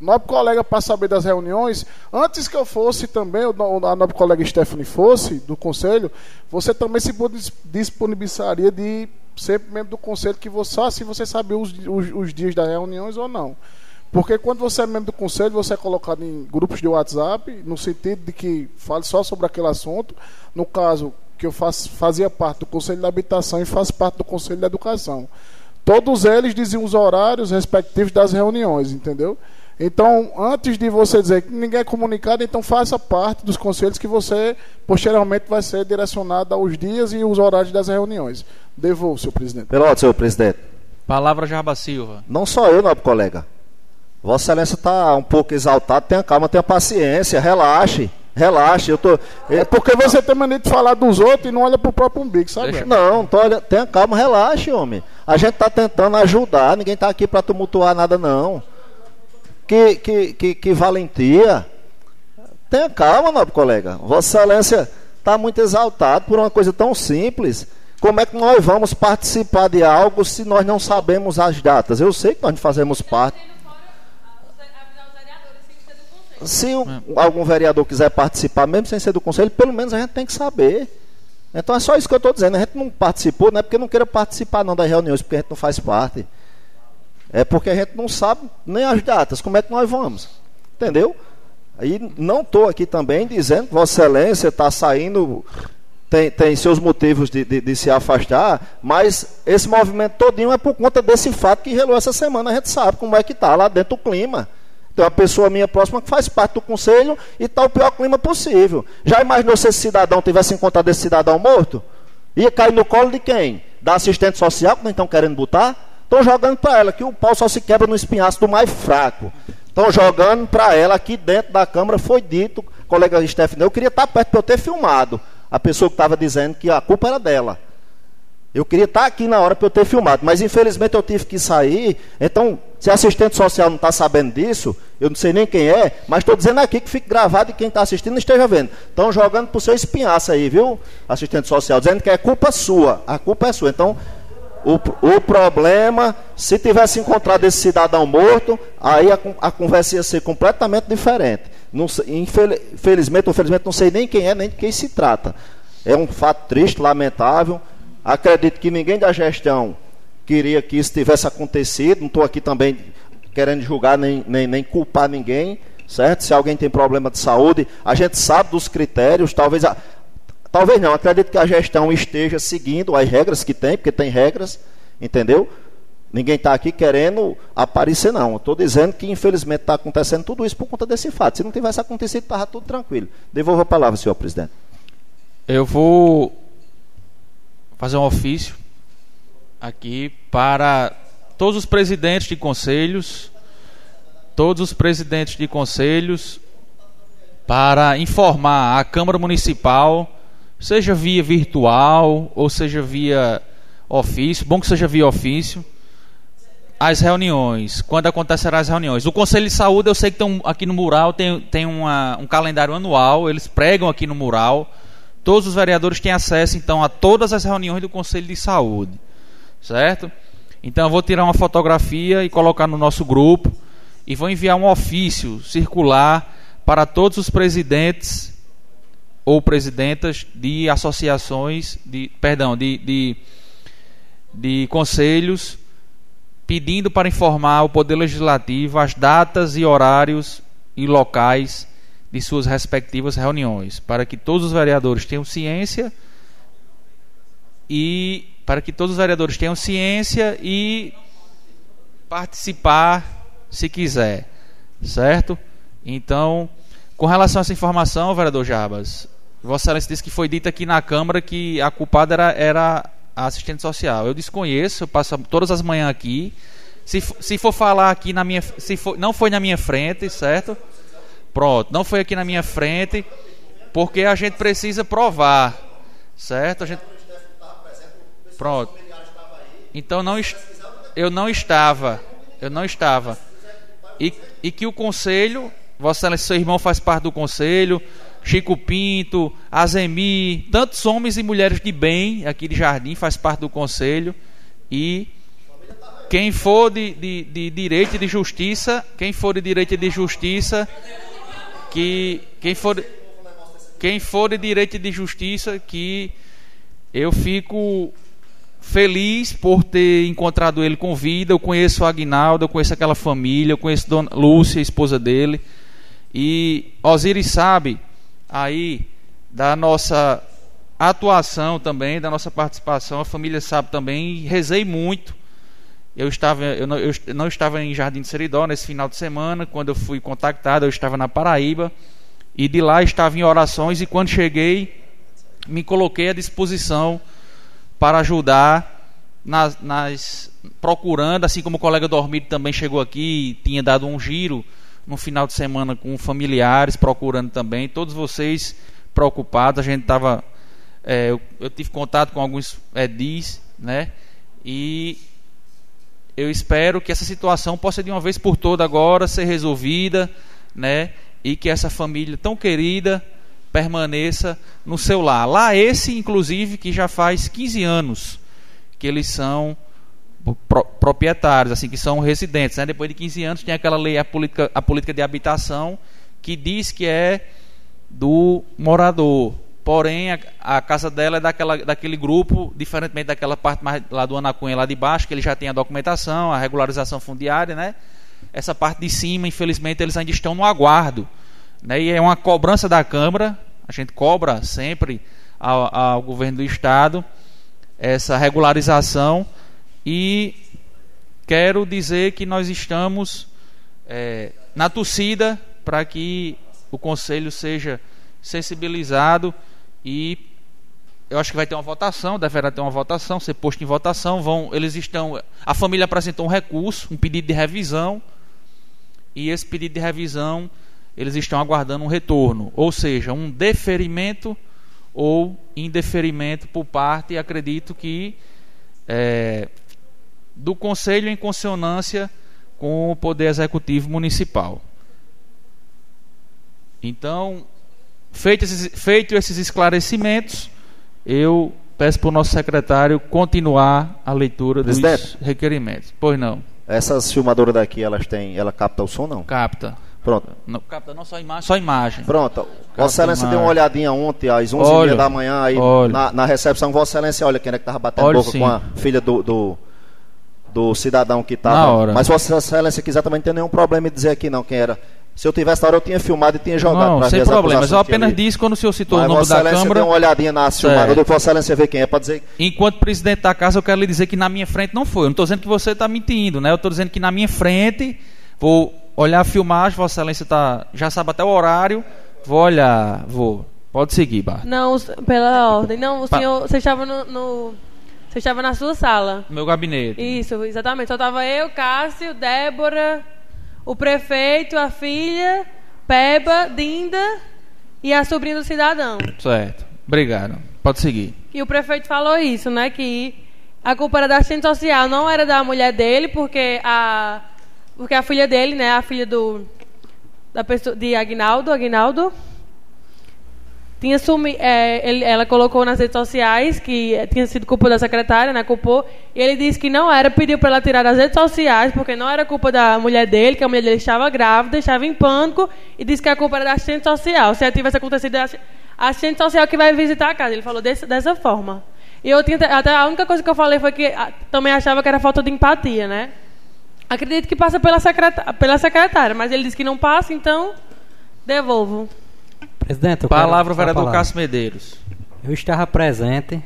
nobre colega para saber das reuniões, antes que eu fosse também, a nobre colega Stephanie fosse do conselho, você também se dis- disponibilizaria de ser membro do conselho que você só se você sabia os, os, os dias das reuniões ou não. Porque quando você é membro do conselho, você é colocado em grupos de WhatsApp, no sentido de que fale só sobre aquele assunto. No caso, que eu faço, fazia parte do Conselho da Habitação e faço parte do Conselho da Educação. Todos eles diziam os horários respectivos das reuniões, entendeu? Então, antes de você dizer que ninguém é comunicado, então faça parte dos conselhos que você posteriormente vai ser direcionado aos dias e os horários das reuniões. Devolvo, senhor presidente. Pela ordem, senhor presidente. Palavra Jarba Silva. Não só eu, nobre colega. Vossa Excelência está um pouco exaltado, tenha calma, tenha paciência, relaxe. Relaxe, eu tô. É porque você tem mania de falar dos outros e não olha pro próprio umbigo, sabe? Deixa- Não, tô, olha, tenha calma, relaxe, homem. A gente está tentando ajudar, ninguém está aqui para tumultuar nada, não. Que, que, que, que valentia. Tenha calma, nobre colega. Vossa Excelência está muito exaltado por uma coisa tão simples. Como é que nós vamos participar de algo se nós não sabemos as datas? Eu sei que nós fazemos parte. Se algum vereador quiser participar, mesmo sem ser do conselho, pelo menos a gente tem que saber. Então é só isso que eu estou dizendo. A gente não participou, não é porque não queira participar não das reuniões, porque a gente não faz parte. É porque a gente não sabe nem as datas, como é que nós vamos. Entendeu? Aí não estou aqui também dizendo que Vossa Excelência está saindo, tem, tem seus motivos de, de, de se afastar, mas esse movimento todinho é por conta desse fato que relou essa semana. A gente sabe como é que está lá dentro do clima. Tem uma pessoa minha próxima que faz parte do conselho e está o pior clima possível. Já imaginou se esse cidadão tivesse encontrado esse cidadão morto? Ia cair no colo de quem? Da assistente social que não estão querendo botar? Estão jogando para ela que o pau só se quebra no espinhaço do mais fraco. Estão jogando para ela aqui dentro da Câmara. Foi dito, colega Stephanie, eu queria estar perto para eu ter filmado a pessoa que estava dizendo que a culpa era dela. Eu queria estar aqui na hora para eu ter filmado, mas infelizmente eu tive que sair. Então, se assistente social não está sabendo disso, eu não sei nem quem é, mas estou dizendo aqui que fique gravado e quem está assistindo esteja vendo. Estão jogando para o seu espinhaço aí, viu, assistente social, dizendo que é culpa sua. A culpa é sua. Então, o, o problema, se tivesse encontrado esse cidadão morto, aí a, a conversa ia ser completamente diferente. Não infelizmente, infelizmente, não sei nem quem é, nem de quem se trata. É um fato triste, lamentável. Acredito que ninguém da gestão queria que isso tivesse acontecido. Não estou aqui também querendo julgar nem, nem, nem culpar ninguém, certo? Se alguém tem problema de saúde, a gente sabe dos critérios, talvez a, talvez não, acredito que a gestão esteja seguindo as regras que tem, porque tem regras, entendeu? Ninguém está aqui querendo aparecer, não. Estou dizendo que, infelizmente, está acontecendo tudo isso por conta desse fato. Se não tivesse acontecido, estava tudo tranquilo. Devolvo a palavra, senhor presidente. Eu vou fazer um ofício aqui para todos os presidentes de conselhos, todos os presidentes de conselhos, para informar a Câmara Municipal, seja via virtual ou seja via ofício, bom que seja via ofício, as reuniões, quando acontecerão as reuniões. O Conselho de Saúde, eu sei que tem, aqui no mural tem, tem uma, um calendário anual, eles pregam aqui no mural. Todos os vereadores têm acesso, então, a todas as reuniões do Conselho de Saúde. Certo? Então, eu vou tirar uma fotografia e colocar no nosso grupo. E vou enviar um ofício circular para todos os presidentes ou presidentas de associações, de, perdão, de, de, de conselhos pedindo para informar o Poder Legislativo as datas e horários e locais de suas respectivas reuniões, para que todos os vereadores tenham ciência e para que todos os vereadores tenham ciência e participar se quiser, certo? Então, com relação a essa informação, vereador Jarbas, Vossa Excelência disse que foi dito aqui na Câmara que a culpada era, era a assistente social. Eu desconheço, eu passo todas as manhãs aqui. Se, se for falar aqui na minha. Se for, não foi na minha frente, certo? Pronto, não foi aqui na minha frente, porque a gente precisa provar, certo? A gente... Pronto. Então não eu não estava, eu não estava. E, e que o conselho, Vossa Excelência, seu irmão faz parte do conselho, Chico Pinto, Azemi, tantos homens e mulheres de bem aqui de Jardim faz parte do conselho e quem for de, de, de direito e de justiça, quem for de direito e de justiça, que quem for quem for de direito e de justiça, que eu fico feliz por ter encontrado ele com vida. Eu conheço o Agnaldo, eu conheço aquela família, eu conheço Dona Lúcia, a esposa dele. E Osiris sabe aí da nossa atuação também, da nossa participação, a família sabe também, rezei muito. Eu, estava, eu, não, eu não estava em Jardim de Seridó nesse final de semana, quando eu fui contactado, eu estava na Paraíba, e de lá estava em orações, e quando cheguei, me coloquei à disposição para ajudar nas, nas procurando, assim como o colega Dormido também chegou aqui, tinha dado um giro no final de semana com familiares procurando também, todos vocês preocupados, a gente estava, é, eu, eu, tive contato com alguns edis, né, e eu espero que essa situação possa de uma vez por toda agora ser resolvida, né, e que essa família tão querida permaneça no seu lar. Lá esse, inclusive, que já faz 15 anos que eles são pro, proprietários, assim, que são residentes. Né? Depois de 15 anos tem aquela lei, a política, a política de habitação, que diz que é do morador. Porém, a, a, casa dela é daquela, daquele grupo, diferentemente daquela parte mais lá do Anacunha, lá de baixo, que ele já tem a documentação, a regularização fundiária, né? Essa parte de cima, infelizmente, eles ainda estão no aguardo. Né? E é uma cobrança da Câmara, a gente cobra sempre ao, ao governo do Estado essa regularização e quero dizer que nós estamos é, na torcida para que o Conselho seja sensibilizado e eu acho que vai ter uma votação, deverá ter uma votação, ser posto em votação. Vão, eles estão, a família apresentou um recurso, um pedido de revisão e esse pedido de revisão eles estão aguardando um retorno, ou seja, um deferimento ou indeferimento por parte, acredito que é, do Conselho em consonância com o Poder Executivo Municipal. Então, feitos esses, feito esses esclarecimentos, eu peço para o nosso secretário continuar a leitura dos Presidente, requerimentos. Pois não. Essas filmadoras daqui, elas têm, ela capta o som não? Capta. Pronto. Não, capta não só imagem, só imagem. Pronto. Vossa Excelência deu uma olhadinha ontem, às 11h30 Olha, da manhã, aí na, na recepção. Vossa Excelência, olha quem é que estava batendo Olha, boca sim. com a filha do, do, do cidadão que Na estava. hora. Mas Vossa Excelência quiser também não tem nenhum problema em dizer aqui não quem era. Se eu tivesse na hora, eu tinha filmado e tinha jogado. Não, sem problema. Mas eu apenas disse quando o senhor citou Mas o nome Vossa da Excelência Câmara. deu uma olhadinha na filmada. Eu Vossa Excelência ver quem é, para dizer Enquanto presidente da casa, eu quero lhe dizer que na minha frente não foi. Eu não estou dizendo que você está mentindo, né? Eu estou dizendo que na minha frente, vou olhar a filmagem, Vossa Excelência tá, já sabe até o horário. Vou olhar, vou. Pode seguir, Bar. Não, pela ordem. Não, o Pa- senhor, você estava no, no- Você estava na sua sala. Meu gabinete. Isso, exatamente. Só estava eu, Cássio, Débora, o prefeito, a filha, Peba, Dinda e a sobrinha do cidadão. Certo. Obrigado. Pode seguir. E o prefeito falou isso, né? Que a culpa era da assistente social, não era da mulher dele, porque a, porque a filha dele, né? A filha do da pessoa, de Agnaldo, Agnaldo, tinha sumi, é, ele- ela colocou nas redes sociais que eh, tinha sido culpa da secretária, né? Culpou. E ele disse que não era, pediu para ela tirar das redes sociais, porque não era culpa da mulher dele, que a mulher dele estava grávida, estava em pânico, e disse que a culpa era da assistente social. Se tivesse acontecido, a assi- a assistente social que vai visitar a casa. Ele falou desse, dessa forma. E eu tinha, até a única coisa que eu falei foi que ah, também achava que era falta de empatia, né? Acredito que passa pela, secreta, pela secretária, mas ele disse que não passa, então devolvo. Presidente, eu quero Palavra o a vereador palavra. Cássio Medeiros. Eu estava presente,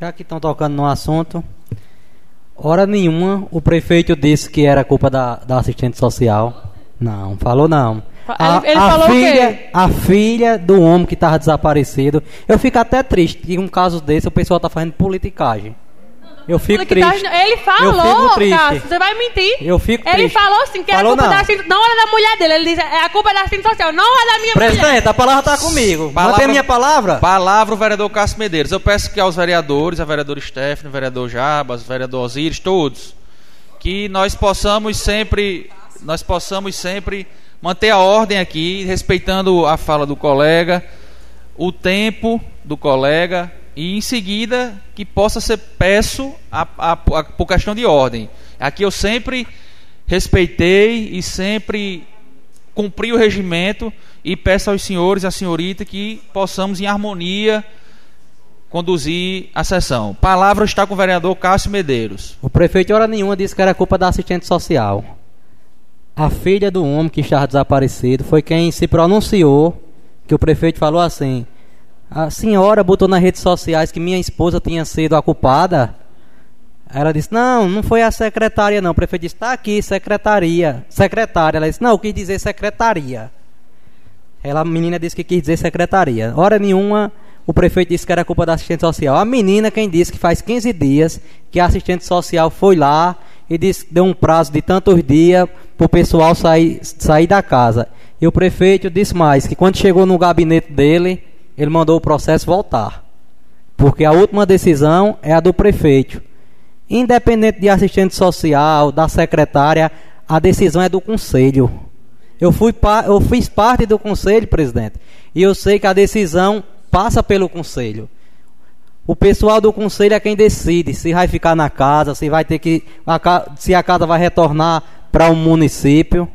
já que estão tocando no assunto. Hora nenhuma o prefeito disse que era culpa da, da assistente social. Não, falou não. Fa- ele- ele falou o filha, quê? A filha do homem que estava desaparecido. Eu fico até triste que um caso desse o pessoal está fazendo politicagem. Eu fico tá- triste. ele Eu falou, fico triste. Cássio, você vai mentir. Eu fico Ele triste. falou sim que Falou era culpa não. da assistente, não era da mulher dele. Ele disse, é a culpa da assistente social, não é da minha mulher. Presidente, a palavra está comigo. Mantém a minha palavra. Palavra o vereador Cássio Medeiros. Eu peço que aos vereadores, a vereadora Stephanie, o vereador Jabas, o vereador Osiris, todos, que nós possamos sempre, nós possamos sempre manter a ordem aqui, respeitando a fala do colega, o tempo do colega e em seguida que possa ser peço a, a, a- por questão de ordem. Aqui eu sempre respeitei e sempre cumpri o regimento e peço aos senhores e à senhorita que possamos em harmonia conduzir a sessão. Palavra está com o vereador Cássio Medeiros. O prefeito, hora nenhuma, disse que era culpa da assistente social. A filha do homem que estava desaparecido foi quem se pronunciou, que o prefeito falou assim: a senhora botou nas redes sociais que minha esposa tinha sido a culpada. Ela disse: Não, não foi a secretária, não. O prefeito disse: Está aqui, secretaria. Secretária. Ela disse: Não, eu quis dizer secretaria. Ela, a menina disse que quis dizer secretaria. Hora nenhuma, o prefeito disse que era culpa da assistente social. A menina quem disse que faz 15 dias que a assistente social foi lá e disse, deu um prazo de tantos dias para o pessoal sair, sair da casa. E o prefeito disse mais, que quando chegou no gabinete dele, ele mandou o processo voltar. Porque a última decisão é a do prefeito. Independente de assistente social, da secretária, a decisão é do conselho. Eu, fui eu fiz parte do conselho, presidente, e eu sei que a decisão passa pelo conselho. O pessoal do conselho é quem decide se vai ficar na casa, se vai ter que. se a casa vai retornar para o município.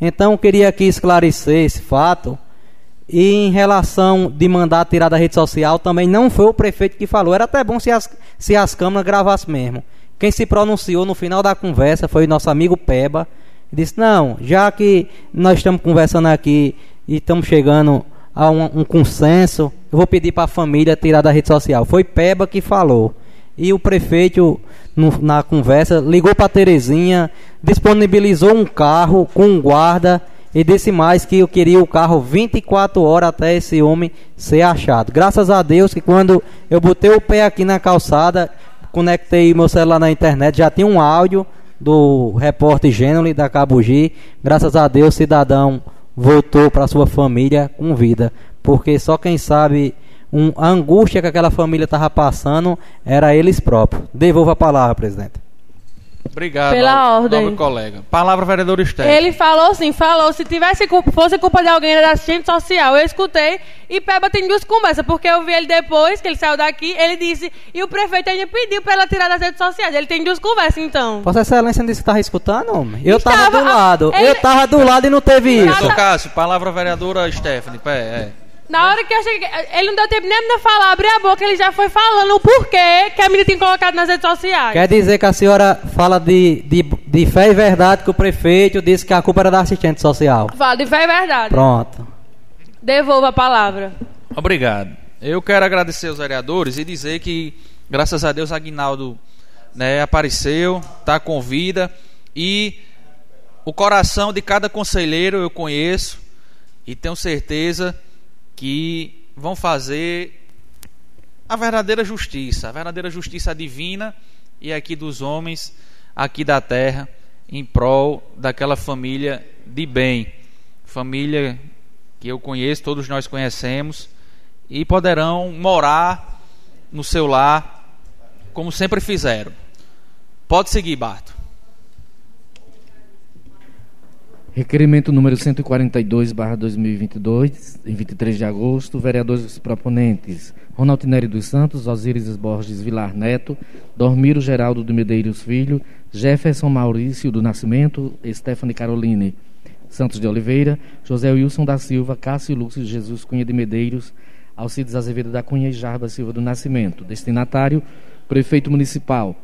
Então eu queria aqui esclarecer esse fato. E em relação de mandar tirar da rede social, também não foi o prefeito que falou. Era até bom se as, se as câmeras gravassem mesmo. Quem se pronunciou no final da conversa foi o nosso amigo Peba. Disse: Não, já que nós estamos conversando aqui e estamos chegando a um, um consenso, eu vou pedir para a família tirar da rede social. Foi Peba que falou. E o prefeito, no- na conversa, ligou para Terezinha, disponibilizou um carro com um guarda e disse mais que eu queria o carro 24 horas até esse homem ser achado. Graças a Deus que quando eu botei o pé aqui na calçada, conectei meu celular na internet, já tinha um áudio do repórter Gênoli da Cabugi. Graças a Deus, cidadão voltou para sua família com vida, porque só quem sabe um, a angústia que aquela família estava passando era eles próprios. Devolva a palavra, presidente. Obrigado, Pela ordem. nobre colega. Palavra, vereador Esther. Ele falou assim, falou, se tivesse culpa, fosse culpa de alguém era da assistente social. Eu escutei e Peba tem duas conversas, porque eu vi ele depois, que ele saiu daqui, ele disse, e o prefeito ainda pediu pra ela tirar das redes sociais. Ele tem duas conversas, então. Vossa Excelência não disse que estava escutando, homem? Eu Estava, tava do lado. ele- Eu tava do lado e não teve isso. Cássio, palavra, vereadora Stephanie. Pé, é. Na hora que eu cheguei, ele não deu tempo nem de falar, abrir a boca, ele já foi falando o porquê que a menina tinha colocado nas redes sociais. Quer dizer que a senhora fala de, de, de fé e verdade que o prefeito disse que a culpa era da assistente social. Fala de fé e verdade. Pronto. Devolva a palavra. Obrigado. Eu quero agradecer aos vereadores e dizer que, graças a Deus, Aguinaldo né, apareceu, está com vida e o coração de cada conselheiro eu conheço e tenho certeza que vão fazer a verdadeira justiça, a verdadeira justiça divina e aqui dos homens, aqui da terra, em prol daquela família de bem, família que eu conheço, todos nós conhecemos, e poderão morar no seu lar como sempre fizeram. Pode seguir, Barto. Requerimento número 142, barra 2022, em 23 de agosto. Vereadores proponentes: Ronald Nery dos Santos, Osíris Borges Vilar Neto, Dormiro Geraldo de Medeiros Filho, Jefferson Maurício do Nascimento, Stephanie Caroline Santos de Oliveira, José Wilson da Silva, Cássio Lúcio Jesus Cunha de Medeiros, Alcides Azevedo da Cunha e Jarba Silva do Nascimento. Destinatário: Prefeito Municipal.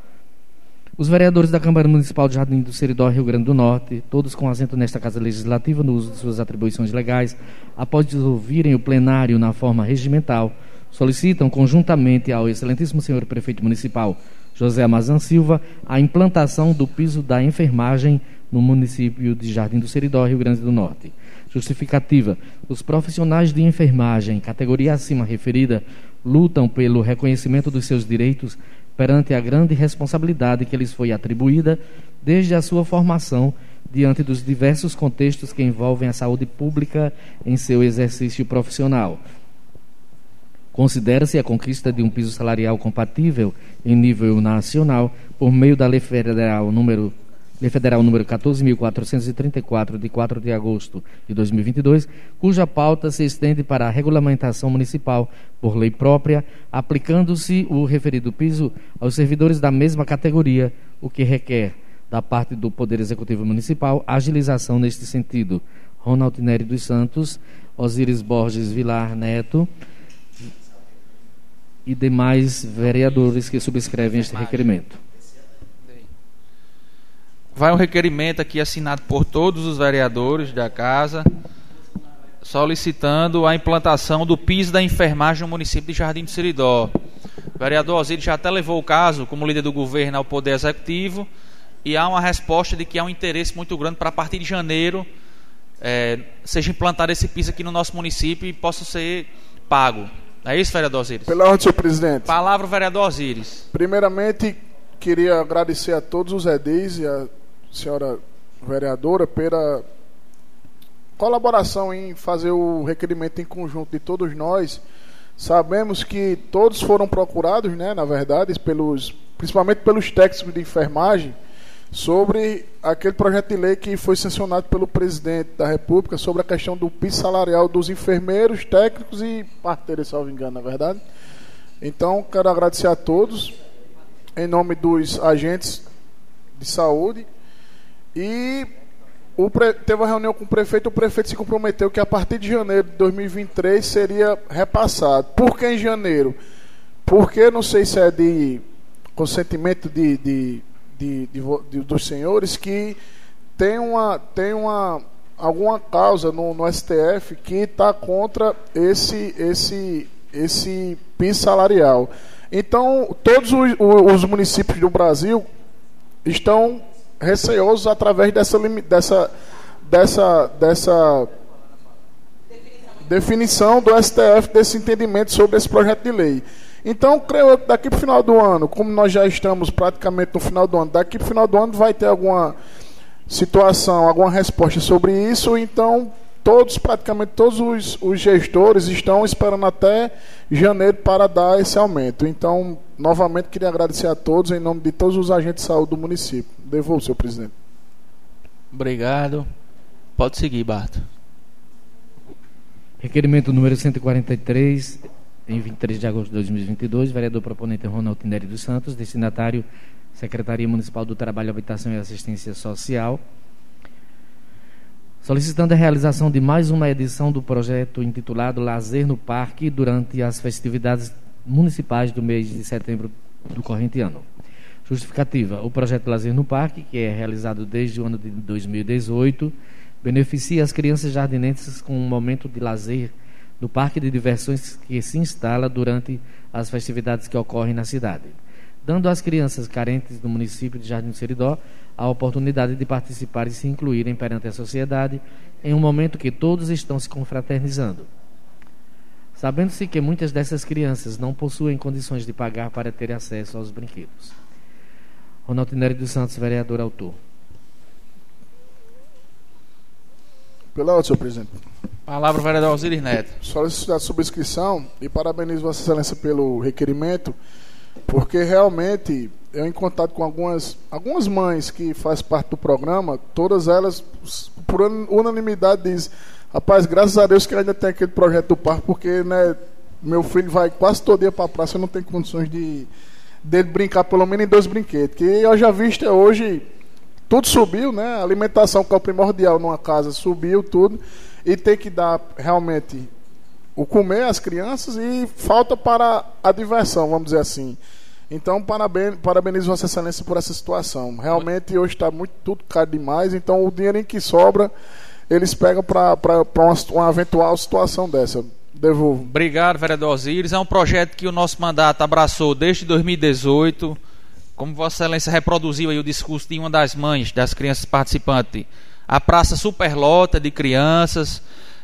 Os vereadores da Câmara Municipal de Jardim do Seridó, Rio Grande do Norte, todos com assento nesta Casa Legislativa no uso de suas atribuições legais, após ouvirem o plenário na forma regimental, solicitam conjuntamente ao excelentíssimo senhor prefeito municipal José Amazan Silva a implantação do piso da enfermagem no município de Jardim do Seridó, Rio Grande do Norte. Justificativa: os profissionais de enfermagem, categoria acima referida, lutam pelo reconhecimento dos seus direitos perante a grande responsabilidade que lhes foi atribuída desde a sua formação diante dos diversos contextos que envolvem a saúde pública em seu exercício profissional. Considera-se a conquista de um piso salarial compatível em nível nacional por meio da Lei Federal número Lei Federal número 14.434, de 4 de agosto de 2022, cuja pauta se estende para a regulamentação municipal por lei própria, aplicando-se o referido piso aos servidores da mesma categoria, o que requer, da parte do Poder Executivo Municipal, agilização neste sentido. Ronald Nery dos Santos, Osíris Borges Vilar Neto e demais vereadores que subscrevem este requerimento. Vai um requerimento aqui assinado por todos os vereadores da casa, solicitando a implantação do piso da enfermagem no município de Jardim do Seridó. O vereador Osíris já até levou o caso, como líder do governo, ao Poder Executivo, e há uma resposta de que há um interesse muito grande para a partir de janeiro eh, seja implantado esse piso aqui no nosso município e possa ser pago. É isso, vereador Osíris? Pela ordem, senhor presidente. Palavra, vereador Osíris. Primeiramente, queria agradecer a todos os edis e a senhora vereadora pela colaboração em fazer o requerimento em conjunto de todos nós. Sabemos que todos foram procurados, né, na verdade, pelos, principalmente pelos técnicos de enfermagem, sobre aquele projeto de lei que foi sancionado pelo presidente da República sobre a questão do piso salarial dos enfermeiros, técnicos e parteiros, me engano, na verdade. Então, quero agradecer a todos, em nome dos agentes de saúde. E o pre... teve uma reunião com o prefeito, o prefeito se comprometeu que a partir de janeiro de 2023 seria repassado. Por que em janeiro? Porque, não sei se é de consentimento de, de, de, de, dos senhores, que tem uma, tem uma alguma causa no, no STF que está contra esse, esse, esse piso salarial. Então, todos os, os municípios do Brasil estão receosos através dessa, dessa, dessa, dessa definição do STF desse entendimento sobre esse projeto de lei. Então, creio que daqui para o final do ano, como nós já estamos praticamente no final do ano, daqui para o final do ano vai ter alguma situação, alguma resposta sobre isso, então todos, praticamente todos os, os, gestores estão esperando até janeiro para dar esse aumento. Então, novamente, queria agradecer a todos em nome de todos os agentes de saúde do município. Devolvo, senhor presidente. Obrigado. Pode seguir, Barto. Requerimento número 143, em 23 de agosto de 2022, vereador proponente Ronaldo Nery dos Santos, destinatário Secretaria Municipal do Trabalho, Habitação e Assistência Social, solicitando a realização de mais uma edição do projeto intitulado Lazer no Parque durante as festividades municipais do mês de setembro do corrente ano. Justificativa: o projeto Lazer no Parque, que é realizado desde o ano de 2018, beneficia as crianças jardinenses com um momento de lazer no parque de diversões que se instala durante as festividades que ocorrem na cidade, dando às crianças carentes do município de Jardim do Seridó a oportunidade de participar e se incluírem perante a sociedade em um momento que todos estão se confraternizando. Sabendo-se que muitas dessas crianças não possuem condições de pagar para ter acesso aos brinquedos. Ronaldo Nery dos Santos, vereador autor. Pela ordem, senhor presidente. Palavra o vereador Osiris Neto. Solicitado subscrição e parabenizo Vossa Excelência pelo requerimento, porque realmente eu em contato com algumas, algumas mães que fazem parte do programa, todas elas, por unanimidade, dizem: rapaz, graças a Deus que ainda tem aquele projeto do parque, porque né, meu filho vai quase todo dia para a praça e não tem condições de dele brincar pelo menos em dois brinquedos. Que eu já visto hoje tudo subiu, né? A alimentação, que é o primordial numa casa, subiu tudo. E tem que dar realmente o comer às crianças e falta para a diversão, vamos dizer assim. Então, parabenizo Vossa Excelência por essa situação. Realmente hoje está muito tudo caro demais, então o dinheiro que sobra, eles pegam para uma, uma eventual situação dessa. Devolvo. Obrigado, vereador Osiris. É um projeto que o nosso mandato abraçou desde 2018 como Vossa Excelência reproduziu aí o discurso de uma das mães das crianças participantes, a praça superlota de crianças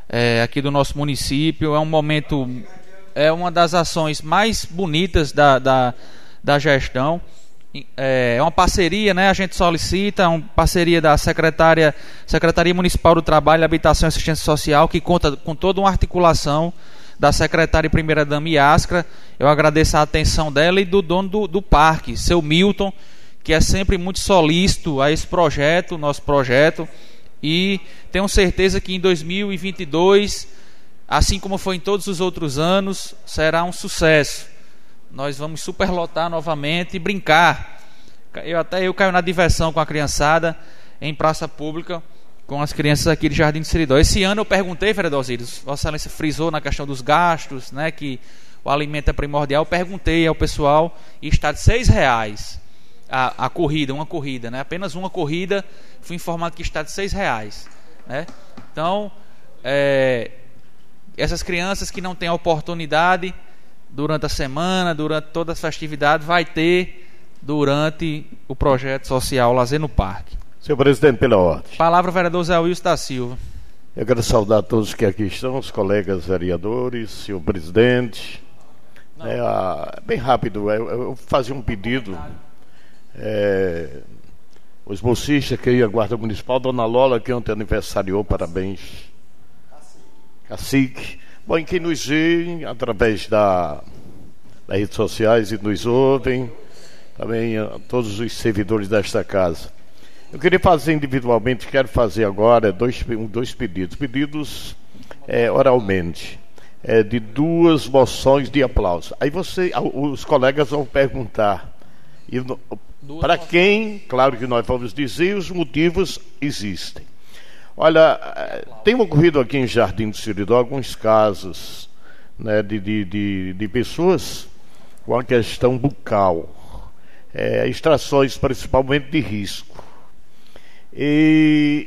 é, aqui do nosso município é um momento, é uma das ações mais bonitas da, da, da gestão. É, é uma parceria, né? A gente solicita uma parceria da secretária, Secretaria Municipal do Trabalho, Habitação e Assistência Social, que conta com toda uma articulação da secretária e primeira dama Iascra. Eu agradeço a atenção dela e do dono do, do parque, seu Milton, que é sempre muito solícito a esse projeto, nosso projeto. E tenho certeza que em 2022, assim como foi em todos os outros anos, será um sucesso. Nós vamos superlotar novamente e brincar. Eu até eu caio na diversão com a criançada em praça pública com as crianças aqui de Jardim do Seridó. Esse ano eu perguntei, vereador Osiris, Vossa Excelência frisou na questão dos gastos, né, que o alimento é primordial. Eu perguntei ao pessoal e está de seis reais a, a corrida, uma corrida, né, apenas uma corrida. Fui informado que está de seis reais, né. Então, é, essas crianças que não têm a oportunidade durante a semana, durante todas as festividades, vai ter durante o projeto social Lazer no Parque. Senhor presidente, pela ordem. Palavra, vereador Zé Wilson da Silva. Eu quero saudar todos que aqui estão, os colegas vereadores, senhor presidente. É, a, bem rápido, eu, eu fazia um pedido. É, os bolsistas que aí, a Guarda Municipal, Dona Lola, que ontem aniversariou, parabéns. Cacique. Bom, quem nos vê através da, das redes sociais e nos ouvem, também a todos os servidores desta casa. Eu queria fazer individualmente, quero fazer agora dois, dois pedidos. Pedidos é, oralmente. É, de duas moções de aplauso. Aí você, os colegas vão perguntar. Para quem, claro que nós vamos dizer, os motivos existem. Olha, é, tem ocorrido aqui em Jardim do Siridó alguns casos né, de, de, de, de pessoas com a questão bucal, é, extrações principalmente de risco. E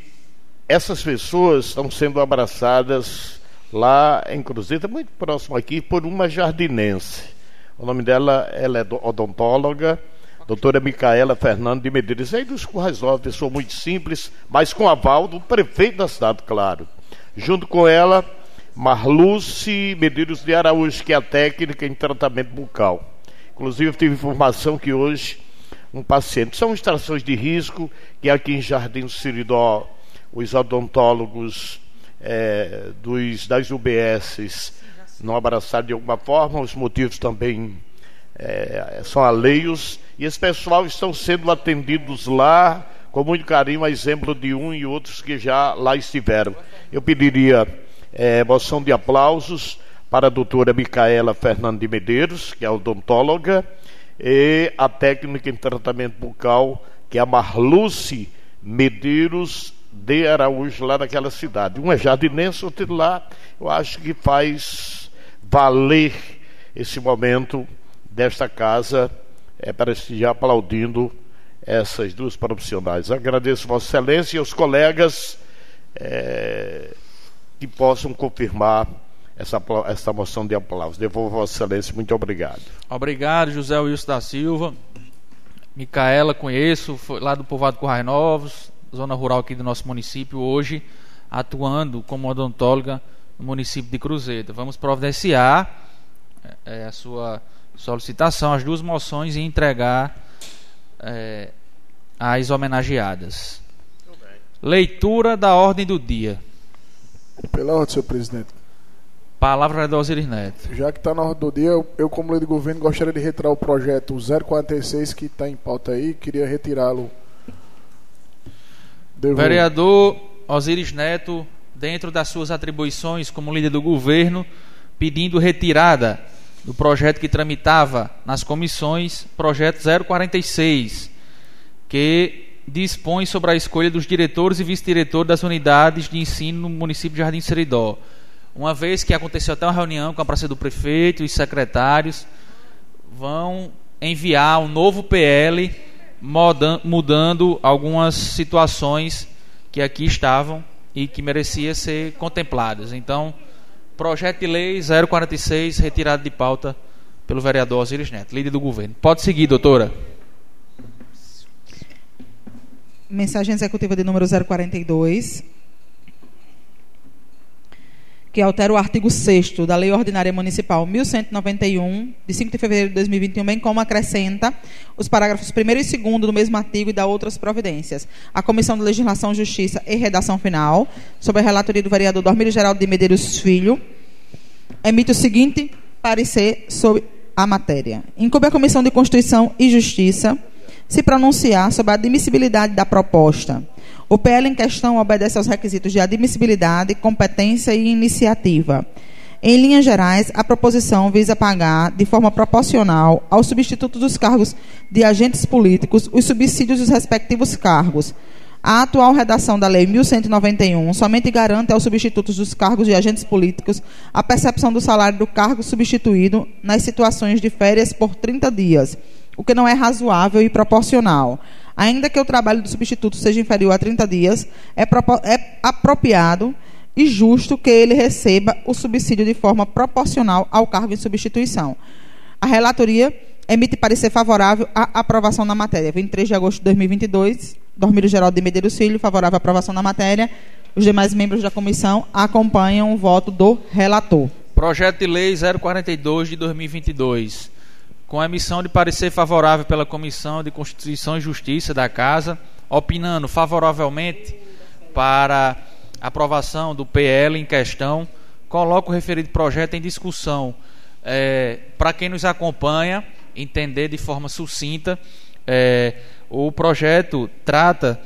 essas pessoas estão sendo abraçadas lá em Cruzeiro, muito próximo aqui, por uma jardinense. O nome dela ela é odontóloga, doutora Micaela Fernando de Medeiros. Aí dos Currais uma muito simples, mas com aval do prefeito da cidade, claro. Junto com ela, Marluce Medeiros de Araújo, que é a técnica em tratamento bucal. Inclusive, tive informação que hoje um paciente. São extrações de risco que aqui em Jardim do Siridó, os odontólogos é, dos, das UBSs não abraçaram de alguma forma, os motivos também é, são alheios e esse pessoal estão sendo atendidos lá com muito carinho, a exemplo de um e outros que já lá estiveram. Eu pediria é, moção de aplausos para a doutora Micaela Fernando de Medeiros, que é odontóloga, e a técnica em tratamento bucal, que é a Marluce Medeiros de Araújo, lá naquela cidade. Um é jardinense, outro lá, eu acho que faz valer esse momento desta casa é, para estiver aplaudindo essas duas profissionais. Agradeço Vossa Excelência e aos colegas é, que possam confirmar essa, essa moção de aplauso. Devolvo Vossa Excelência, muito obrigado. Obrigado, José Wilson da Silva. Micaela, conheço, foi lá do povoado Corrais Novos, zona rural aqui do nosso município, hoje atuando como odontóloga no município de Cruzeiro. Vamos providenciar é, a sua solicitação, as duas moções e entregar é, às homenageadas. Leitura da ordem do dia. Pela ordem, senhor presidente. Palavra do Osiris Neto. Já que está na ordem do dia, eu, eu, como líder de governo, gostaria de retirar o projeto 046 que está em pauta aí. Queria retirá-lo. Vereador Osiris Neto, dentro das suas atribuições como líder do governo, pedindo retirada do projeto que tramitava nas comissões, projeto 046, que dispõe sobre a escolha dos diretores e vice-diretores das unidades de ensino no município de Jardim Seridó. Uma vez que aconteceu até uma reunião com a praça do prefeito e os secretários, vão enviar um novo PL mudando algumas situações que aqui estavam e que merecia ser contempladas. Então, projeto de lei 046 retirado de pauta pelo vereador Osiris Neto, líder do governo. Pode seguir, doutora. Mensagem executiva de número 042 que altera o artigo 6 da Lei Ordinária Municipal 1191, de 5 de fevereiro de 2021, bem como acrescenta os parágrafos 1 e 2 do mesmo artigo e da outras providências. A Comissão de Legislação, Justiça e Redação Final, sob a relatoria do vereador Dormírio Geraldo de Medeiros Filho, emite o seguinte parecer sobre a matéria. Incube a Comissão de Constituição e Justiça se pronunciar sobre a admissibilidade da proposta o PL em questão obedece aos requisitos de admissibilidade, competência e iniciativa. Em linhas gerais, a proposição visa pagar, de forma proporcional, ao substituto dos cargos de agentes políticos, os subsídios dos respectivos cargos. A atual redação da Lei 1191 somente garante aos substitutos dos cargos de agentes políticos a percepção do salário do cargo substituído nas situações de férias por 30 dias, o que não é razoável e proporcional. Ainda que o trabalho do substituto seja inferior a 30 dias, é, é apropriado e justo que ele receba o subsídio de forma proporcional ao cargo em substituição. A relatoria emite parecer favorável à aprovação da matéria. 23 de agosto de 2022, Dormírio Geraldo de Medeiros Filho, favorável à aprovação da matéria. Os demais membros da comissão acompanham o voto do relator. Projeto de Lei 042 de 2022 com a emissão de parecer favorável pela Comissão de Constituição e Justiça da Casa, opinando favoravelmente para aprovação do PL em questão, coloco o referido projeto em discussão. É, para quem nos acompanha, entender de forma sucinta, é, o projeto trata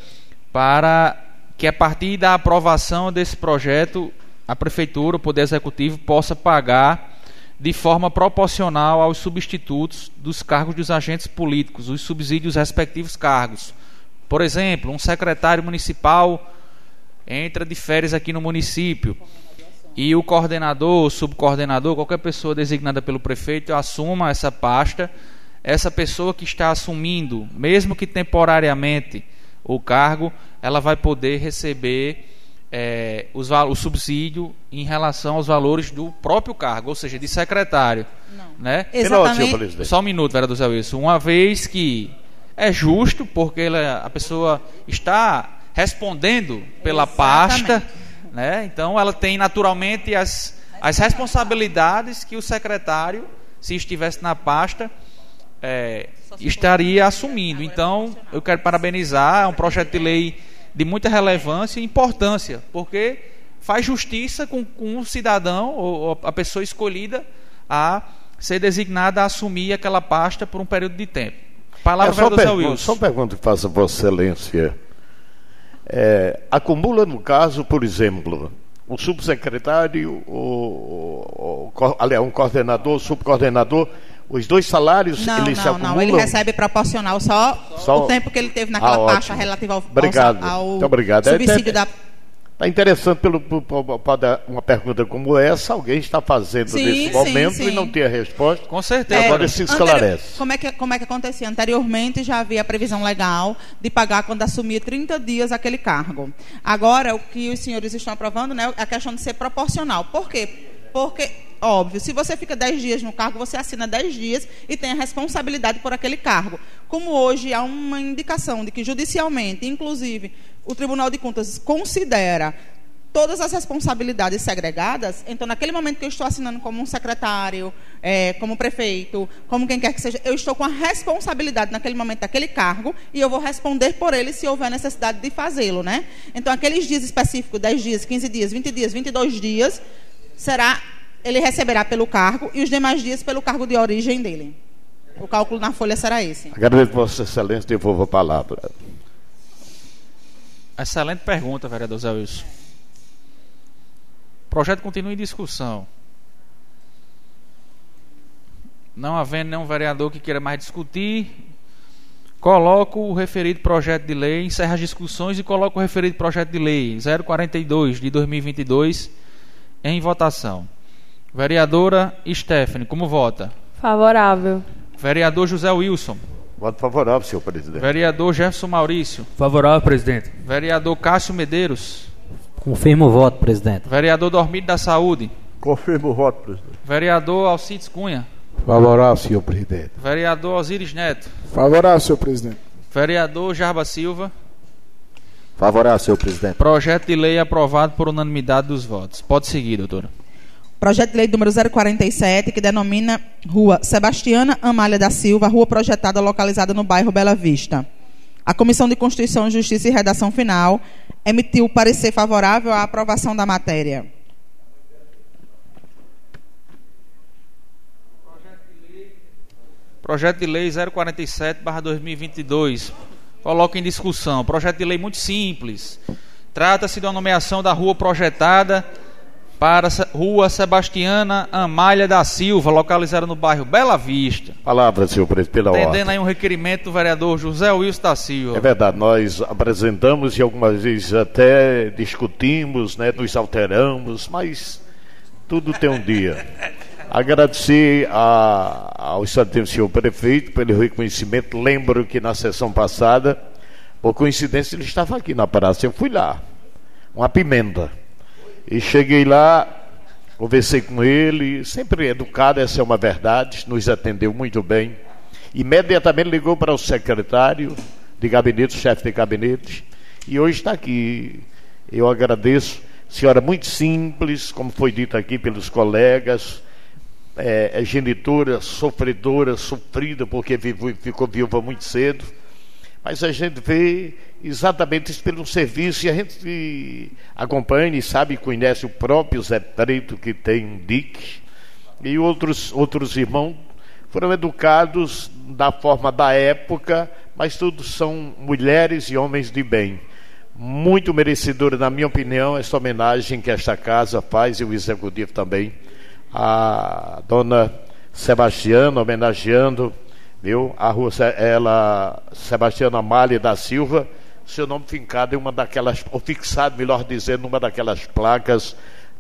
para que a partir da aprovação desse projeto, a Prefeitura, o Poder Executivo, possa pagar de forma proporcional aos substitutos dos cargos dos agentes políticos, os subsídios respectivos cargos. Por exemplo, um secretário municipal entra de férias aqui no município e o coordenador, o subcoordenador, qualquer pessoa designada pelo prefeito assuma essa pasta. Essa pessoa que está assumindo, mesmo que temporariamente, o cargo, ela vai poder receber é, os, o subsídio em relação aos valores do próprio cargo, ou seja, de secretário. Não. Né? Exatamente. Só um minuto, vereador Zé Wilson. Uma vez que é justo, porque ela, a pessoa está respondendo pela Exatamente. pasta, né? então ela tem naturalmente as, as responsabilidades que o secretário, se estivesse na pasta, é, estaria assumindo. Então, eu quero parabenizar, é um projeto de lei de muita relevância e importância, porque faz justiça com, com um cidadão ou, ou a pessoa escolhida a ser designada a assumir aquela pasta por um período de tempo. Palavra É, só, Zé pergunta, Wilson. só uma pergunta que faço a Vossa Excelência. É, acumula, no caso, por exemplo, o subsecretário, o, o, o, co- aliás, um coordenador, subcoordenador, os dois salários Não, eles se não, acumulam? não. Ele recebe proporcional só, Só- o tempo que ele teve naquela Ah, ótimo. relativa ao, ao- Obrigado. ao, Muito obrigado. É, subsídio é- da. Está interessante pelo, para uma pergunta como essa, alguém está fazendo Sim, nesse sim, momento sim. e não tem a resposta. Com certeza. É, Agora se esclarece. Anterior- como, é que, como é que acontecia? Anteriormente já havia a previsão legal de pagar quando assumia 30 dias aquele cargo. Agora, o que os senhores estão aprovando né, é a questão de ser proporcional. Por quê? Porque, óbvio, se você fica 10 dias no cargo, você assina 10 dias e tem a responsabilidade por aquele cargo. Como hoje há uma indicação de que judicialmente, inclusive, o Tribunal de Contas considera todas as responsabilidades segregadas, então naquele momento que eu estou assinando como um secretário, eh, como prefeito, como quem quer que seja, eu estou com a responsabilidade naquele momento daquele cargo e eu vou responder por ele se houver necessidade de fazê-lo, né? Então aqueles dias específicos, 10 dias, 15 dias, 20 dias, 22 dias, será ele receberá pelo cargo e os demais dias pelo cargo de origem dele. O cálculo na folha será esse. Agradeço Vossa Excelência, devolvo a palavra. Excelente pergunta, vereador Zé Wilson. O projeto continua em discussão. Não havendo nenhum vereador que queira mais discutir, coloco o referido projeto de lei, encerra as discussões e coloco o referido projeto de lei 042 de 2022 em votação. Vereadora Stephanie, como vota? Favorável. Vereador José Wilson. Voto favorável, senhor presidente. Vereador Jefferson Maurício. Favorável, presidente. Vereador Cássio Medeiros. Confirmo o voto, presidente. Vereador Dormido da Saúde. Confirmo o voto, presidente. Vereador Alcides Cunha. Favorável, senhor presidente. Vereador Osiris Neto. Favorável, senhor presidente. Vereador Jarba Silva. Favorável, senhor presidente. Projeto de lei aprovado por unanimidade dos votos. Pode seguir, doutora. Projeto de lei número 047, que denomina Rua Sebastiana Amália da Silva, rua projetada localizada no bairro Bela Vista. A Comissão de Constituição, Justiça e Redação Final emitiu parecer favorável à aprovação da matéria. Projeto de lei 047-2022. Coloco em discussão. Projeto de lei muito simples. Trata-se de uma nomeação da rua projetada para Rua Sebastiana Amália da Silva, localizada no bairro Bela Vista. Palavra, senhor presidente, pela ordem. Atendendo aí um requerimento do vereador José Wilson da Silva. É verdade, nós apresentamos e algumas vezes até discutimos, né, nos alteramos, mas tudo tem um dia. Agradecer a- ao senhor prefeito pelo reconhecimento. Lembro que na sessão passada, por coincidência, ele estava aqui na praça. Eu fui lá, uma pimenta. E cheguei lá, conversei com ele, sempre educado, essa é uma verdade, nos atendeu muito bem. Imediatamente ligou para o secretário de gabinete, chefe de gabinete, e hoje está aqui. Eu agradeço. Senhora muito simples, como foi dito aqui pelos colegas, é, é genitora, sofredora, sofrida, porque ficou viúva muito cedo. Mas a gente vê exatamente pelo serviço e a gente acompanha e sabe conhece o próprio Zé Preto, que tem um DIC, e outros, outros irmãos foram educados da forma da época, mas todos são mulheres e homens de bem. Muito merecedora, na minha opinião, essa homenagem que esta casa faz e o executivo também a dona Sebastiana, homenageando, viu? A rua ela, Sebastiana Amália da Silva, seu nome fincado em uma daquelas, ou fixado, melhor dizendo, numa daquelas placas,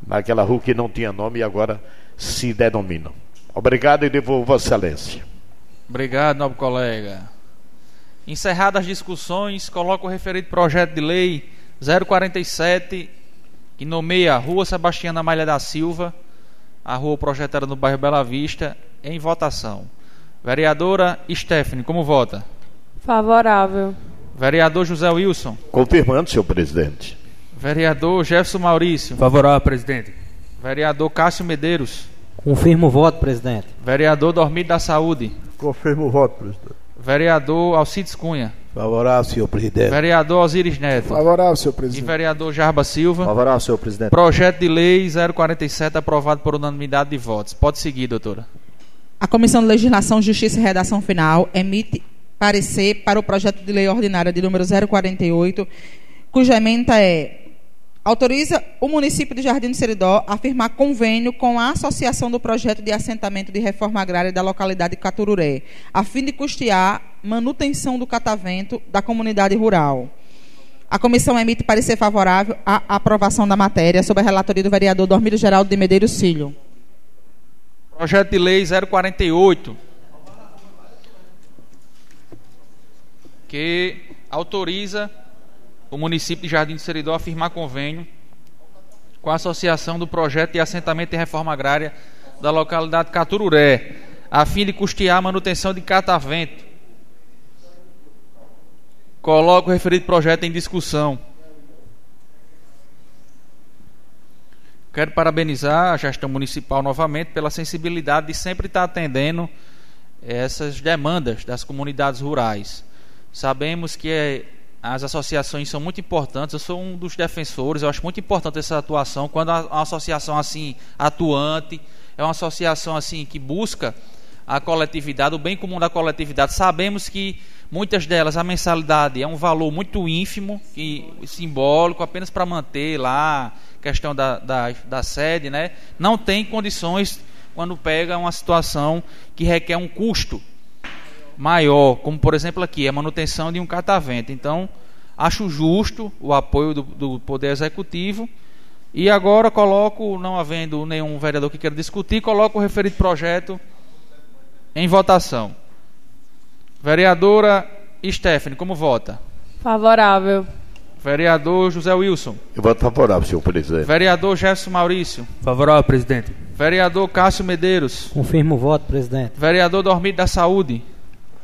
naquela rua que não tinha nome e agora se denomina. Obrigado e devolvo Vossa Excelência. Obrigado, nobre colega. Encerradas as discussões, coloco o referido projeto de lei 047, que nomeia a Rua Sebastiana Malha da Silva, a rua projetada no bairro Bela Vista, em votação. Vereadora Stephanie, como vota? Favorável. Vereador José Wilson. Confirmando, senhor presidente. Vereador Jefferson Maurício. Favorável, presidente. Vereador Cássio Medeiros. Confirmo o voto, presidente. Vereador Dormido da Saúde. Confirmo o voto, presidente. Vereador Alcides Cunha. Favorável, senhor presidente. Vereador Osiris Neto. Favorável, senhor E presidente. vereador Jarba Silva. Favorável, senhor presidente. Projeto de lei 047 aprovado por unanimidade de votos. Pode seguir, doutora. A Comissão de Legislação, Justiça e Redação Final emite parecer para o projeto de lei ordinária de número 048, cuja emenda é autoriza o município de Jardim do Seridó a firmar convênio com a Associação do Projeto de Assentamento de Reforma Agrária da localidade de Catururé, a fim de custear manutenção do catavento da comunidade rural. A comissão emite parecer favorável à aprovação da matéria sob a relatoria do vereador Dormírio Geraldo de Medeiros Filho. Projeto de Lei 048, que autoriza o município de Jardim do Seridó a firmar convênio com a Associação do Projeto de Assentamento e Reforma Agrária da localidade Catururé, a fim de custear a manutenção de catavento. Coloco o referido projeto em discussão. Quero parabenizar a gestão municipal novamente pela sensibilidade de sempre estar atendendo essas demandas das comunidades rurais. Sabemos que as associações são muito importantes. Eu sou um dos defensores. Eu acho muito importante essa atuação. Quando uma associação assim atuante é uma associação assim que busca a coletividade, o bem comum da coletividade. Sabemos que muitas delas a mensalidade é um valor muito ínfimo e simbólico, apenas para manter lá questão da, da, da sede, né? Não tem condições quando pega uma situação que requer um custo maior, como por exemplo aqui, a manutenção de um catavento. Então, acho justo o apoio do, do Poder Executivo. E agora coloco, não havendo nenhum vereador que queira discutir, coloco o referido projeto em votação. Vereadora Stephanie, como vota? Favorável. Vereador José Wilson. Eu voto favorável, senhor presidente. Vereador Jefferson Maurício. Favorável, presidente. Vereador Cássio Medeiros. Confirmo o voto, presidente. Vereador Dormido da Saúde.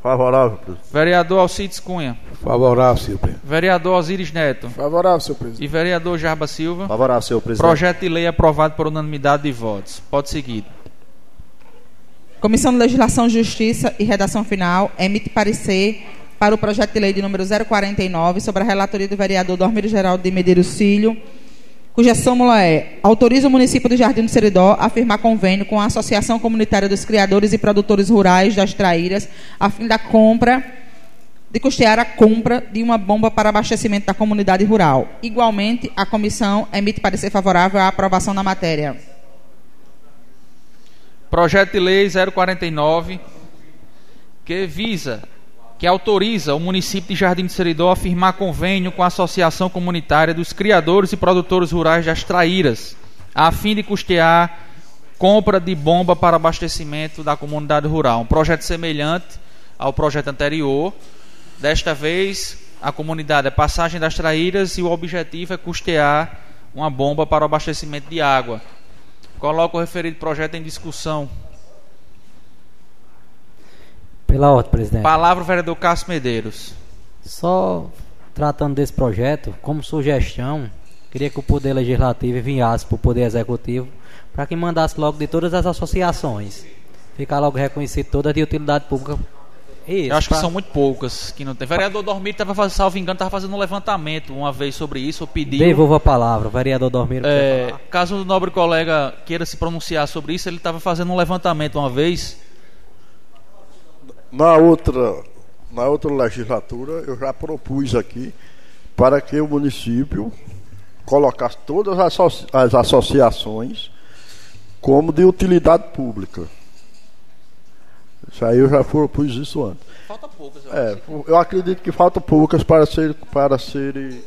Favorável, presidente. Vereador Alcides Cunha. Favorável, senhor presidente. Vereador Osiris Neto. Favorável, senhor presidente. E vereador Jarba Silva. Favorável, senhor presidente. Projeto de lei aprovado por unanimidade de votos. Pode seguir. Comissão de Legislação, Justiça e Redação Final emite parecer para o projeto de lei de número 049 sobre a relatoria do vereador Dormir Geraldo de Medeiros Filho, cuja súmula é autoriza o município do Jardim do Seridó a firmar convênio com a Associação Comunitária dos Criadores e Produtores Rurais das Traíras a fim da compra de custear a compra de uma bomba para abastecimento da comunidade rural. Igualmente, a comissão emite parecer favorável à aprovação da matéria. Projeto de lei 049 que visa que autoriza o município de Jardim de Seridó a firmar convênio com a Associação Comunitária dos Criadores e Produtores Rurais das Traíras, a fim de custear compra de bomba para abastecimento da comunidade rural. Um projeto semelhante ao projeto anterior. Desta vez, a comunidade é Passagem das Traíras e o objetivo é custear uma bomba para o abastecimento de água. Coloco o referido projeto em discussão. Pela ordem, presidente. Palavra o vereador Cássio Medeiros. Só tratando desse projeto, como sugestão, queria que o Poder Legislativo enviasse para o Poder Executivo para que mandasse logo de todas as associações. Ficar logo reconhecido todas de utilidade pública. Isso, Eu acho que pra- são muito poucas que não tem. Vereador Dormir estava fazendo, salvo engano, estava fazendo um levantamento uma vez sobre isso, ou pediu. Devolvo a palavra, o vereador Dormiro. quer É, caso o nobre colega queira se pronunciar sobre isso, ele estava fazendo um levantamento uma vez. Na outra, na outra legislatura, eu já propus aqui para que o município colocasse todas as, associ- as associações como de utilidade pública. Isso aí eu já propus isso antes. Falta poucas, eu É, eu acredito que faltam poucas para ser para serem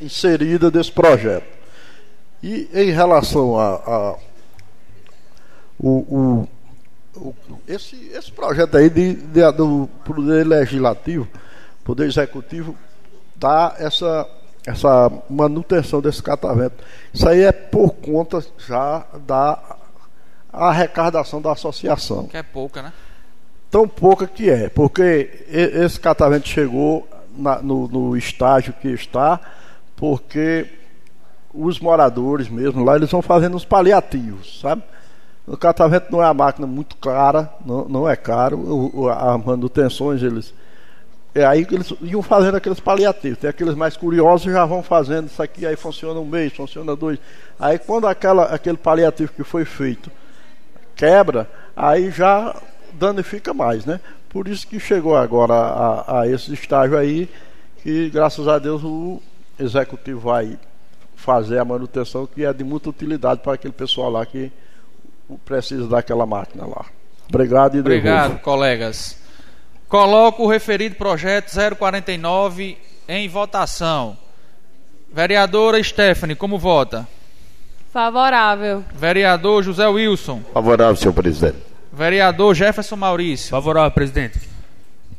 inseridas desse projeto. E em relação a, a- o, o- o- esse, esse projeto aí de, de- do poder legislativo, poder executivo, dá essa essa manutenção desse catavento. Isso aí é por conta já da arrecadação da associação Que é pouca, né? tão pouca que é, porque esse catavento chegou na- no, no estágio que está, porque os moradores mesmo lá, eles vão fazendo os paliativos, sabe? O catavento não é uma máquina muito cara, não, não é caro, o, o, as manutenções eles. É aí que eles iam fazendo aqueles paliativos. Tem aqueles mais curiosos já vão fazendo isso aqui, aí funciona um mês, funciona dois. Aí quando aquela, aquele paliativo que foi feito quebra, aí já danifica mais, né? Por isso que chegou agora a, a esse estágio aí, que graças a Deus o executivo vai fazer a manutenção que é de muita utilidade para aquele pessoal lá que precisa daquela máquina lá. Obrigado e Obrigado, devolvo. colegas. Coloco o referido projeto 049 em votação. Vereadora Stephanie, como vota? Favorável. Vereador José Wilson. Favorável, senhor presidente. Vereador Jefferson Maurício. Favorável, presidente.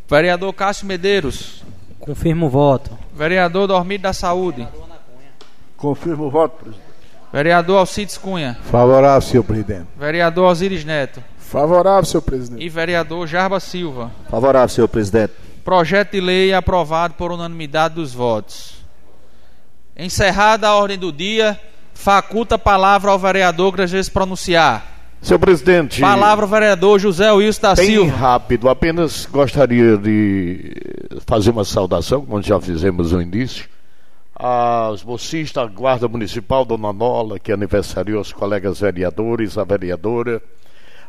Vereador Cássio Medeiros. Confirmo o voto. Vereador Dormido da Saúde. Confirmo o voto, presidente. Vereador Alcides Cunha. Favorável, senhor presidente. Vereador Osiris Neto. Favorável, senhor presidente. E vereador Jarba Silva. Favorável, senhor presidente. Projeto de lei aprovado por unanimidade dos votos. Encerrada a ordem do dia, faculta a palavra ao vereador que deseja se pronunciar. Senhor presidente. Palavra ao vereador José Wilson da Bem Silva. rápido, apenas gostaria de fazer uma saudação, como já fizemos no início, aos mocistas da Guarda Municipal, Dona Nola, que aniversariou os colegas vereadores, a vereadora,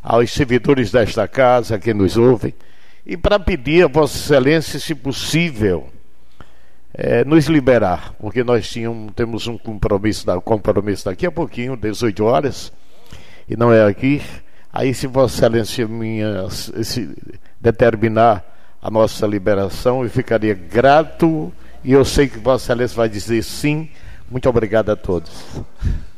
aos servidores desta casa que nos ouvem, e para pedir a Vossa Excelência, se possível, eh, nos liberar, porque nós tínhamos, temos um compromisso, da, compromisso daqui a pouquinho, 18 horas, e não é aqui. Aí, se Vossa Excelência minha, determinar a nossa liberação, eu ficaria grato e eu sei que Vossa Excelência vai dizer sim. Muito obrigado a todos.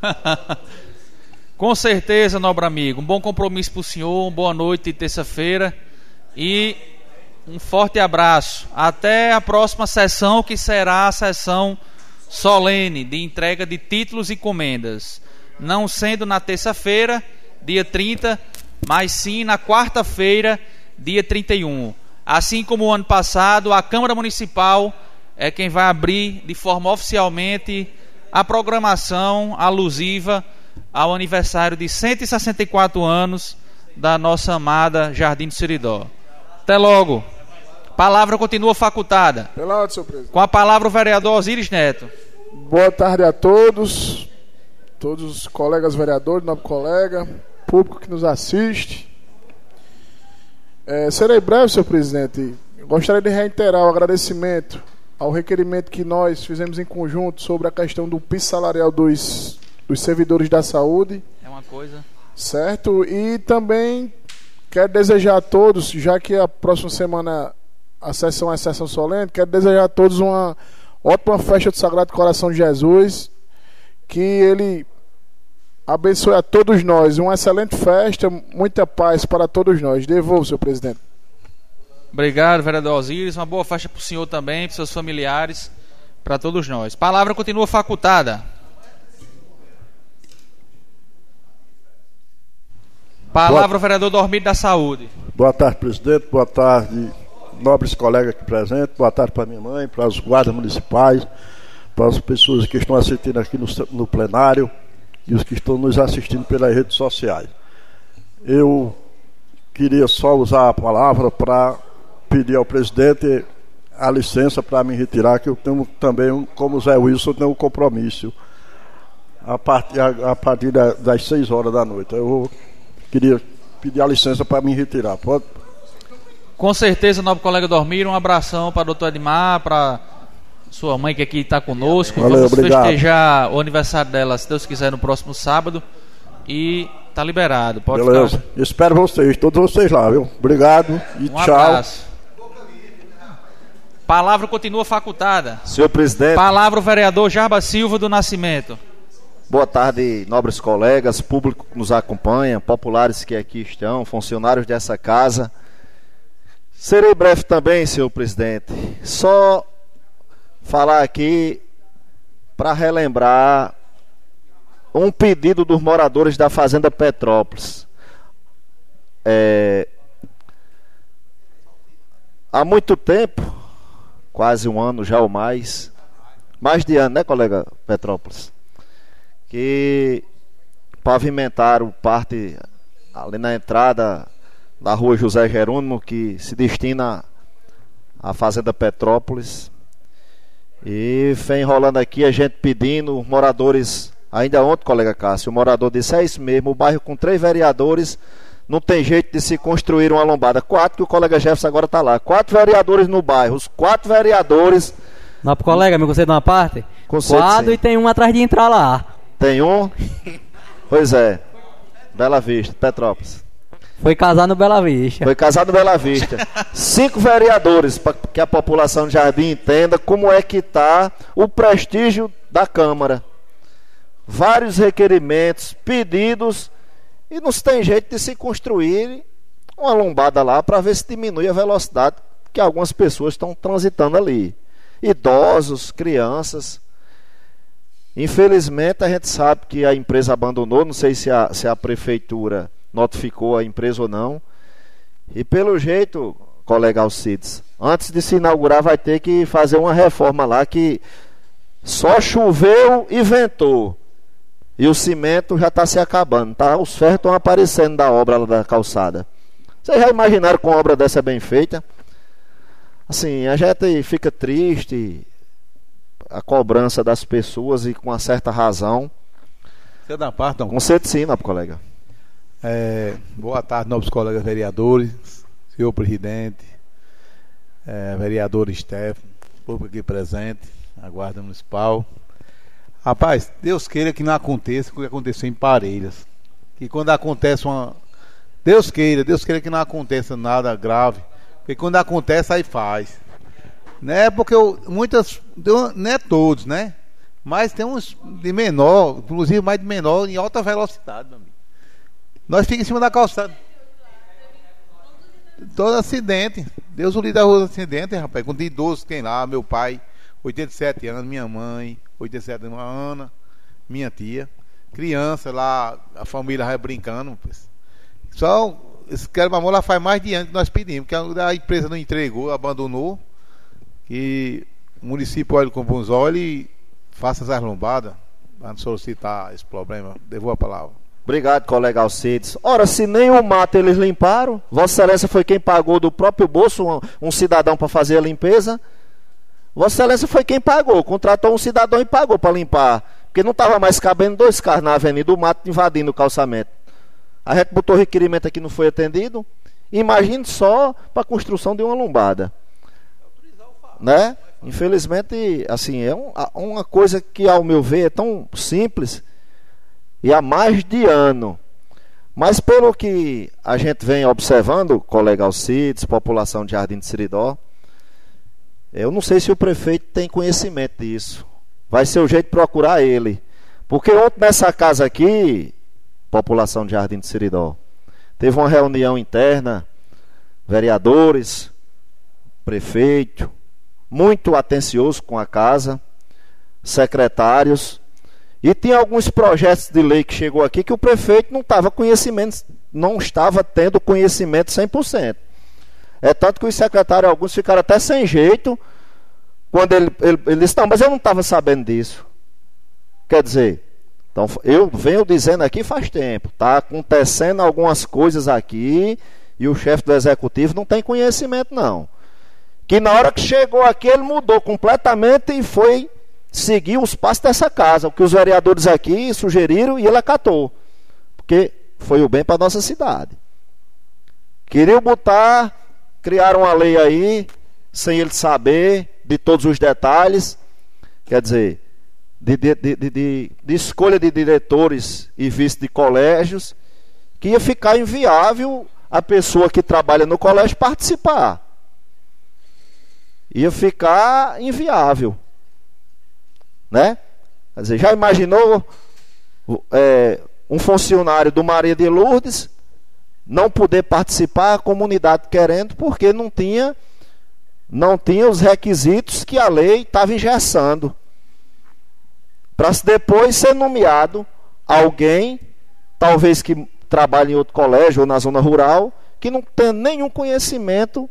Com certeza, nobre amigo. Um bom compromisso para o senhor, uma boa noite de terça-feira e um forte abraço. Até a próxima sessão, que será a sessão solene de entrega de títulos e comendas. Não sendo na terça-feira, dia 30, mas sim na quarta-feira, dia 31. Assim como o ano passado, a Câmara Municipal é quem vai abrir de forma oficialmente a programação alusiva ao aniversário de 164 anos da nossa amada Jardim do Seridó. Até logo. Palavra continua facultada. Pela ordem, senhor presidente. Com a palavra o vereador Osiris Neto. Boa tarde a todos, todos os colegas vereadores, nosso colega, público que nos assiste. É, serei breve, senhor presidente. Gostaria de reiterar o agradecimento ao requerimento que nós fizemos em conjunto sobre a questão do piso salarial dos, dos servidores da saúde. É uma coisa. Certo? E também quero desejar a todos, já que a próxima semana a sessão é sessão solene, quero desejar a todos uma ótima festa do Sagrado Coração de Jesus. Que ele abençoe a todos nós. Uma excelente festa, muita paz para todos nós. Devolvo, senhor presidente. Obrigado, vereador Osiris. Uma boa festa para o senhor também, para seus familiares, para todos nós. Palavra continua facultada. Palavra Boa- vereador Dormido da Saúde. Boa tarde, presidente. Boa tarde, nobres colegas aqui presentes. Boa tarde para minha mãe, para os guardas municipais, para as pessoas que estão assistindo aqui no, no plenário e os que estão nos assistindo pelas redes sociais. Eu queria só usar a palavra para pedir ao presidente a licença para me retirar, que eu tenho também, como Zé Wilson, tenho um compromisso a partir, a, a partir da- das 6 horas da noite. Eu queria pedir a licença para me retirar. Pode? Com certeza, nobre colega Dormir, um abração para o doutor Edmar, para sua mãe que aqui está conosco. Valeu, Vamos obrigado. festejar o aniversário dela, se Deus quiser, no próximo sábado. E tá liberado. Pode Beleza. ficar. Espero vocês, todos vocês lá, viu? Obrigado e Um tchau. abraço. Palavra continua facultada. Senhor presidente. Palavra o vereador Jarba Silva do Nascimento. Boa tarde, nobres colegas, público que nos acompanha, populares que aqui estão, funcionários dessa casa. Serei breve também, senhor presidente. Só falar aqui para relembrar um pedido dos moradores da Fazenda Petrópolis. É, há muito tempo, quase um ano já ou mais, mais de ano, né, colega Petrópolis? que pavimentaram parte ali na entrada da rua José Jerônimo, que se destina à Fazenda Petrópolis. E vem enrolando aqui a gente pedindo, os moradores, ainda ontem, colega Cássio, o morador disse, é isso mesmo, o bairro com três vereadores não tem jeito de se construir uma lombada. Quatro, que o colega Jefferson agora está lá. Quatro vereadores no bairro. Os quatro vereadores. Não, pro colega, me concede uma parte? Concedo, Quadro sim. e tem um atrás de entrar lá. Tem um? Pois é. Bela Vista, Petrópolis. Foi casar no Bela Vista. Foi casado no Bela Vista. Cinco vereadores, para que a população de Jardim entenda como é que está o prestígio da Câmara. Vários requerimentos, pedidos, e não se tem jeito de se construir uma lombada lá para ver se diminui a velocidade que algumas pessoas estão transitando ali. Idosos, crianças. Infelizmente, a gente sabe que a empresa abandonou, não sei se a, se a prefeitura notificou a empresa ou não. E pelo jeito, colega Alcides, antes de se inaugurar vai ter que fazer uma reforma lá que só choveu e ventou. E o cimento já está se acabando, tá? Os ferros estão aparecendo da obra lá da calçada. Vocês já imaginaram com uma obra dessa bem feita? Assim, a gente fica triste, a cobrança das pessoas e com uma certa razão. Você da parte, não? Com certeza colega. É, boa tarde, nobres colegas vereadores, senhor presidente, é, vereador Stefano, público aqui presente, a Guarda Municipal. Rapaz, Deus queira que não aconteça o que aconteceu em Parelhas. Que quando acontece uma. Deus queira, Deus queira que não aconteça nada grave. Porque quando acontece, aí faz. Né? Porque eu, muitas. Não é todos, né? Mas tem uns de menor, inclusive mais de menor, em alta velocidade, meu amigo. Nós ficamos em cima da calçada. Todo acidente. Deus o livre da rua acidente, rapaz. Com de idoso, quem lá? Meu pai, 87 anos, minha mãe, 87 anos, Ana, minha tia. Criança lá, a família vai brincando. Só esse quebra-mão lá faz mais de ano que nós pedimos, que a, empresa não entregou, abandonou. Que o município olhe com bons olhos e faça essas lombadas para solicitar esse problema. Devolvo a palavra. Obrigado, colega Alcides. Ora, se nem o mato eles limparam, Vossa Excelência foi quem pagou do próprio bolso um, um cidadão para fazer a limpeza. Vossa Excelência foi quem pagou, contratou um cidadão e pagou para limpar. Porque não estava mais cabendo dois carros na avenida, o mato invadindo o calçamento. A gente botou requerimento aqui, não foi atendido. Imagine só para a construção de uma lombada. Né? Infelizmente, assim, é um- uma coisa que, ao meu ver, é tão simples e há mais de ano. Mas pelo que a gente vem observando, colega Alcides, população de Jardim de Seridó, eu não sei se o prefeito tem conhecimento disso. Vai ser o jeito de procurar ele. Porque ontem nessa casa aqui, população de Jardim de Seridó, teve uma reunião interna, vereadores, prefeito, muito atencioso com a casa, secretários, e tinha alguns projetos de lei que chegou aqui que o prefeito não estava conhecimento, não estava tendo conhecimento 100%. É tanto que os secretários, alguns ficaram até sem jeito, quando ele, ele, ele disse, não, mas eu não estava sabendo disso. Quer dizer, então eu venho dizendo aqui faz tempo, está acontecendo algumas coisas aqui e o chefe do executivo não tem conhecimento não. Que na hora que chegou aqui ele mudou completamente e foi seguir os passos dessa casa, o que os vereadores aqui sugeriram e ele acatou. Porque foi o bem para nossa cidade. Queriam botar, criaram uma lei aí, sem ele saber de todos os detalhes. Quer dizer, de, de- de- de escolha de diretores e vice de colégios, que ia ficar inviável a pessoa que trabalha no colégio participar. Ia ficar inviável. Né? Quer dizer, já imaginou é, um funcionário do Maria de Lourdes não poder participar, a comunidade querendo, porque não tinha, não tinha os requisitos que a lei estava engessando. Para depois ser nomeado alguém, talvez que trabalhe em outro colégio ou na zona rural, que não tenha nenhum conhecimento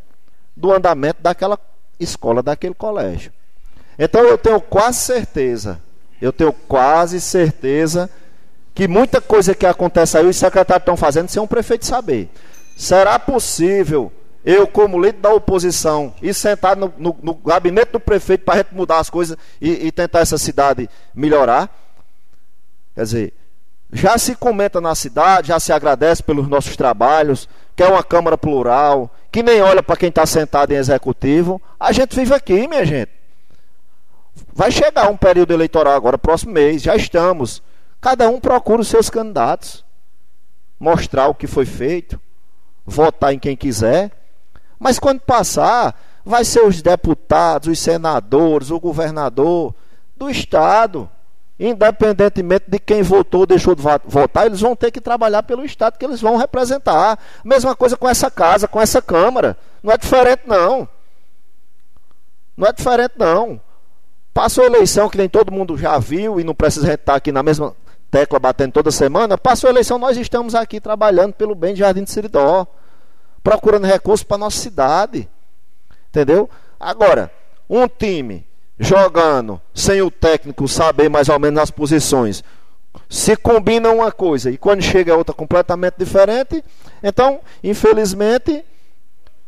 do andamento daquela escola, daquele colégio. Então eu tenho quase certeza, eu tenho quase certeza que muita coisa que acontece aí, os secretários estão fazendo sem um prefeito saber. Será possível eu, como líder da oposição, ir sentado no, no- no gabinete do prefeito para a gente mudar as coisas e, e tentar essa cidade melhorar? Quer dizer, Já se comenta na cidade, já se agradece pelos nossos trabalhos, que é uma Câmara plural, que nem olha para quem está sentado em executivo. A gente vive aqui, minha gente. Vai chegar um período eleitoral agora, próximo mês, já estamos. Cada um procura os seus candidatos, mostrar o que foi feito, votar em quem quiser. Mas quando passar, vai ser os deputados, os senadores, o governador do Estado. Independentemente de quem votou ou deixou de votar, eles vão ter que trabalhar pelo Estado que eles vão representar. Mesma coisa com essa casa, com essa Câmara. Não é diferente, não. Não é diferente, não. Passou a eleição, que nem todo mundo já viu, e não precisa estar aqui na mesma tecla batendo toda semana. Passou a eleição, nós estamos aqui trabalhando pelo bem de Jardim de Seridó, procurando recursos para nossa cidade. Entendeu? Agora, um time jogando sem o técnico saber mais ou menos as posições, se combina uma coisa e quando chega outra completamente diferente, então, infelizmente,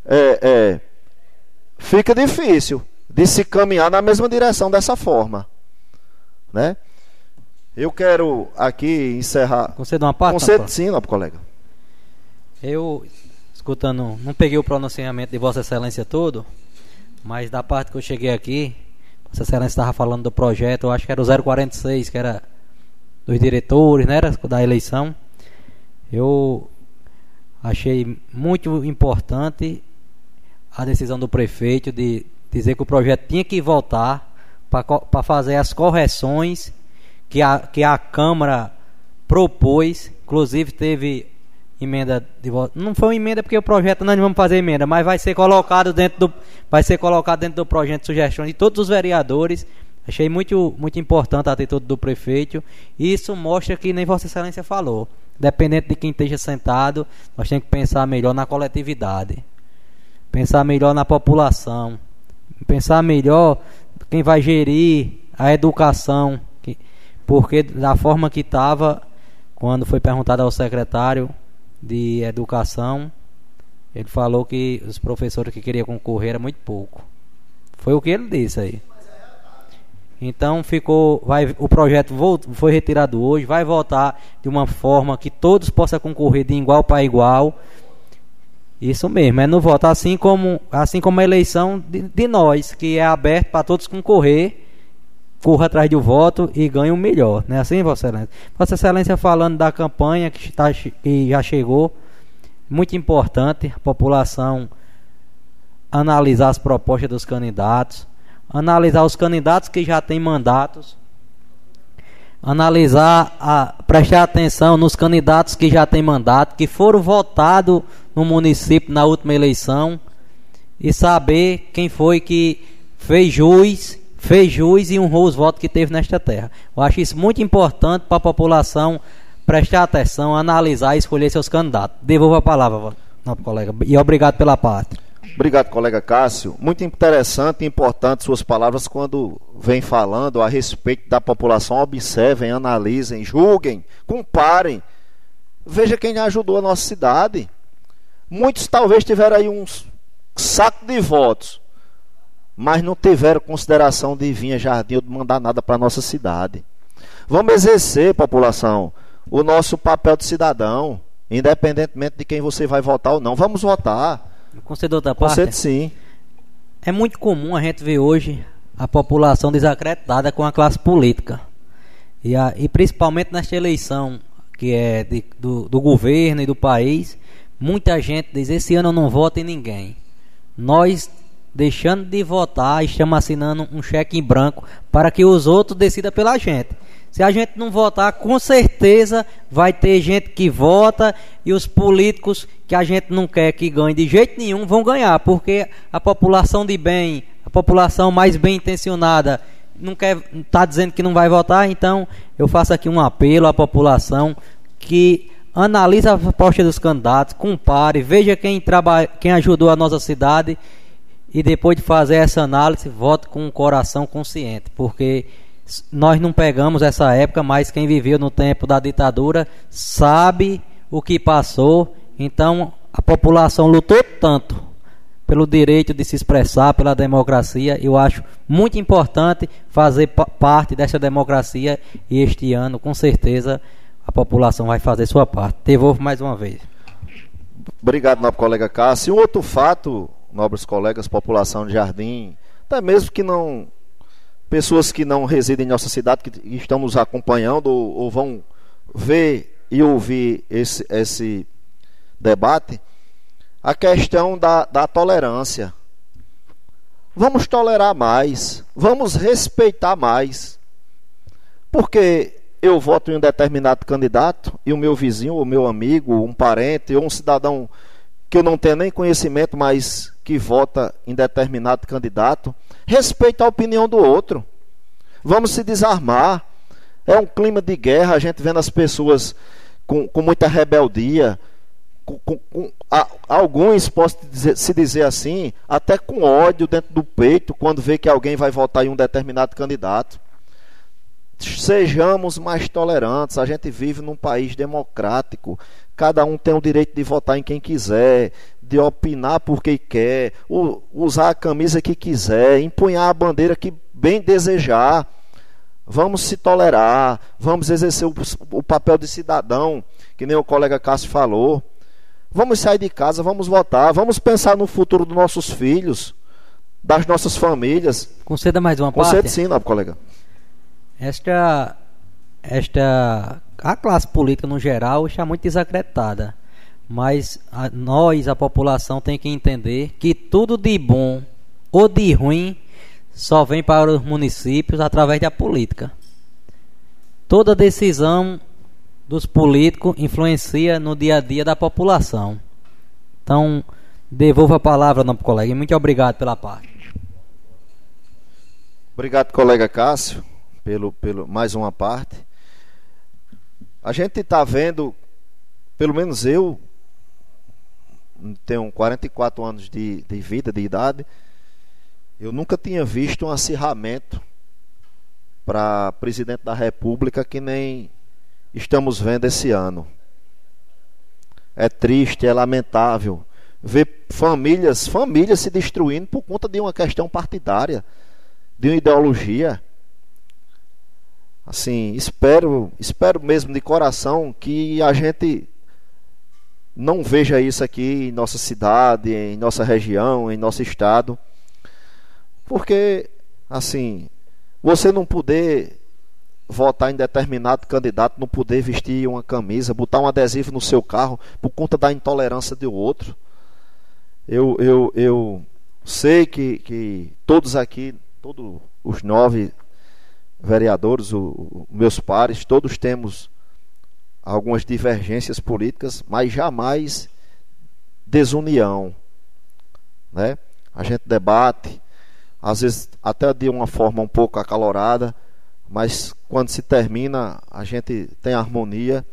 é, é, fica difícil de se caminhar na mesma direção dessa forma. Né? Eu quero aqui encerrar. Conceda uma parte? Conceda sim, nobre colega. Eu, escutando, não peguei o pronunciamento de Vossa Excelência todo, mas da parte que eu cheguei aqui, Vossa Excelência estava falando do projeto, eu acho que era o 046, que era dos diretores, né, era da eleição. Eu achei muito importante a decisão do prefeito de dizer que o projeto tinha que voltar para fazer as correções que a, que a Câmara propôs. Inclusive teve emenda de voto. Não foi uma emenda porque o projeto não vamos fazer emenda, mas vai ser colocado dentro do vai ser colocado dentro do projeto de sugestões de todos os vereadores. Achei muito muito importante a atitude do prefeito. E isso mostra que nem Vossa Excelência falou. Dependente de quem esteja sentado, nós temos que pensar melhor na coletividade. Pensar melhor na população pensar melhor quem vai gerir a educação, porque da forma que estava, quando foi perguntado ao secretário de educação, ele falou que os professores que queriam concorrer era muito pouco. Foi o que ele disse aí. Então ficou, vai, o projeto foi retirado hoje, vai voltar de uma forma que todos possam concorrer de igual para igual isso mesmo, é no voto, assim como, assim como a eleição de, de nós, que é aberto para todos concorrer, corra atrás do voto e ganhe o melhor, não é assim, Vossa Excelência? Vossa Excelência falando da campanha que, está, que já chegou, muito importante, a população analisar as propostas dos candidatos, analisar os candidatos que já têm mandatos, analisar, a, prestar atenção nos candidatos que já têm mandato, que foram votados no município na última eleição e saber quem foi que fez jus, fez jus e honrou os votos que teve nesta terra. Eu acho isso muito importante para a população prestar atenção, analisar e escolher seus candidatos. Devolvo a palavra, nosso colega, e obrigado pela parte. Obrigado, colega Cássio. Muito interessante e importante suas palavras quando vem falando a respeito da população. Observem, analisem, julguem, comparem. Veja quem ajudou a nossa cidade. Muitos talvez tiveram aí um saco de votos, mas não tiveram consideração de vir a Jardim ou de mandar nada para a nossa cidade. Vamos exercer, população, o nosso papel de cidadão, independentemente de quem você vai votar ou não. Vamos votar. Concedor da parte? Concede sim. É muito comum a gente ver hoje a população desacreditada com a classe política. E, a, e principalmente nesta eleição que é de, do, do governo e do país, Muita gente diz: esse ano eu não voto em ninguém. Nós, deixando de votar, estamos assinando um cheque em branco para que os outros decidam pela gente. Se a gente não votar, com certeza vai ter gente que vota e os políticos que a gente não quer que ganhem de jeito nenhum vão ganhar, porque a população de bem, a população mais bem intencionada, não quer está dizendo que não vai votar, então eu faço aqui um apelo à população que analise a proposta dos candidatos, compare, veja quem, trabalha, quem ajudou a nossa cidade e depois de fazer essa análise, vote com um coração consciente, porque nós não pegamos essa época, mas quem viveu no tempo da ditadura sabe o que passou. Então a população lutou tanto pelo direito de se expressar, pela democracia. Eu acho muito importante fazer parte dessa democracia e este ano, com certeza, a população vai fazer sua parte. Devolvo mais uma vez. Obrigado, nobre colega Cássio. Um outro fato, nobres colegas, população de Jardim, até mesmo que não. Pessoas que não residem em nossa cidade, que estão nos acompanhando ou, ou vão ver e ouvir esse, esse debate, a questão da, da tolerância. Vamos tolerar mais, vamos respeitar mais. Porque eu voto em um determinado candidato e o meu vizinho, o meu amigo, um parente ou um cidadão que eu não tenho nem conhecimento, mas que vota em determinado candidato, respeita a opinião do outro. Vamos se desarmar. É um clima de guerra, a gente vendo as pessoas com, com muita rebeldia, com, com, a, alguns, posso dizer, se dizer assim, até com ódio dentro do peito, quando vê que alguém vai votar em um determinado candidato. Sejamos mais tolerantes. A gente vive num país democrático. Cada um tem o direito de votar em quem quiser, de opinar por quem quer, usar a camisa que quiser, empunhar a bandeira que bem desejar. Vamos se tolerar, vamos exercer o, o papel de cidadão, que nem o colega Cássio falou. Vamos sair de casa, vamos votar, vamos pensar no futuro dos nossos filhos, das nossas famílias. Conceda mais uma Concede parte. sim, nobre colega. Esta, esta, a classe política no geral está muito desacreditada. Mas a, nós, a população, tem que entender que tudo de bom ou de ruim só vem para os municípios através da política. Toda decisão dos políticos influencia no dia a dia da população. Então, devolvo a palavra, não, colega. Muito obrigado pela parte. Obrigado, colega Cássio, pelo, pelo mais uma parte. A gente está vendo, pelo menos eu, tenho 44 anos de, de vida, de idade, eu nunca tinha visto um acirramento para presidente da República que nem estamos vendo esse ano. É triste, é lamentável ver famílias, famílias se destruindo por conta de uma questão partidária, de uma ideologia. Assim, espero, espero mesmo de coração que a gente não veja isso aqui em nossa cidade, em nossa região, em nosso estado. Porque assim, você não poder votar em determinado candidato, não poder vestir uma camisa, botar um adesivo no seu carro por conta da intolerância do outro. Eu, eu, eu sei que, que todos aqui, todos os nove vereadores, o, o, meus pares, todos temos algumas divergências políticas, mas jamais desunião. Né? A gente debate, às vezes até de uma forma um pouco acalorada, mas quando se termina, a gente tem harmonia.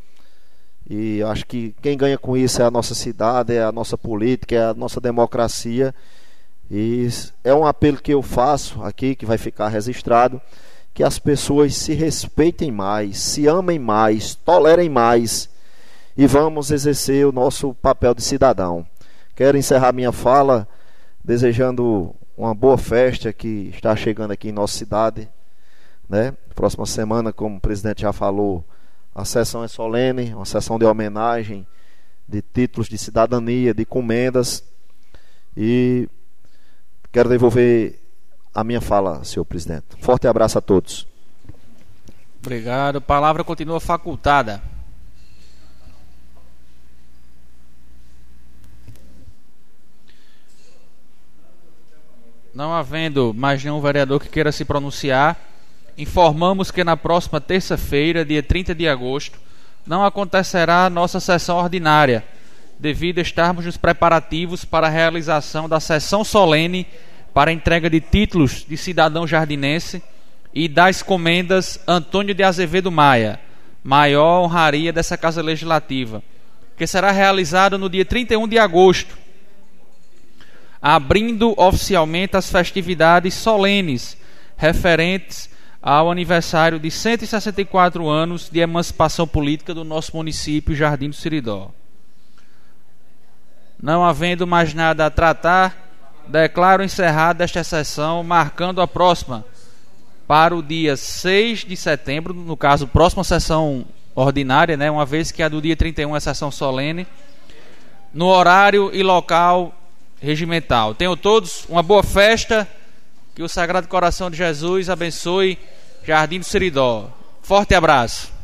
E acho que quem ganha com isso é a nossa cidade, é a nossa política, é a nossa democracia. E é um apelo que eu faço aqui, que vai ficar registrado, que as pessoas se respeitem mais, se amem mais, tolerem mais e vamos exercer o nosso papel de cidadão. Quero encerrar minha fala desejando uma boa festa que está chegando aqui em nossa cidade. Né? Próxima semana, como o presidente já falou, a sessão é solene, uma sessão de homenagem, de títulos de cidadania, de comendas. E quero devolver a minha fala, senhor presidente. Forte abraço a todos. Obrigado. A palavra continua facultada. Não havendo mais nenhum vereador que queira se pronunciar, informamos que na próxima terça-feira, dia 30 de agosto, não acontecerá a nossa sessão ordinária, devido a estarmos nos preparativos para a realização da sessão solene para a entrega de títulos de cidadão jardinense e das comendas Antônio de Azevedo Maia, maior honraria dessa Casa Legislativa, que será realizado no dia 31 de agosto, abrindo oficialmente as festividades solenes referentes ao aniversário de 164 anos de emancipação política do nosso município Jardim do Siridó. Não havendo mais nada a tratar, declaro encerrada esta sessão, marcando a próxima para o dia 6 de setembro, no caso, próxima sessão ordinária, né, uma vez que a do dia 31 é sessão solene, no horário e local regimental. Tenham todos uma boa festa, que o Sagrado Coração de Jesus abençoe Jardim do Seridó. Forte abraço.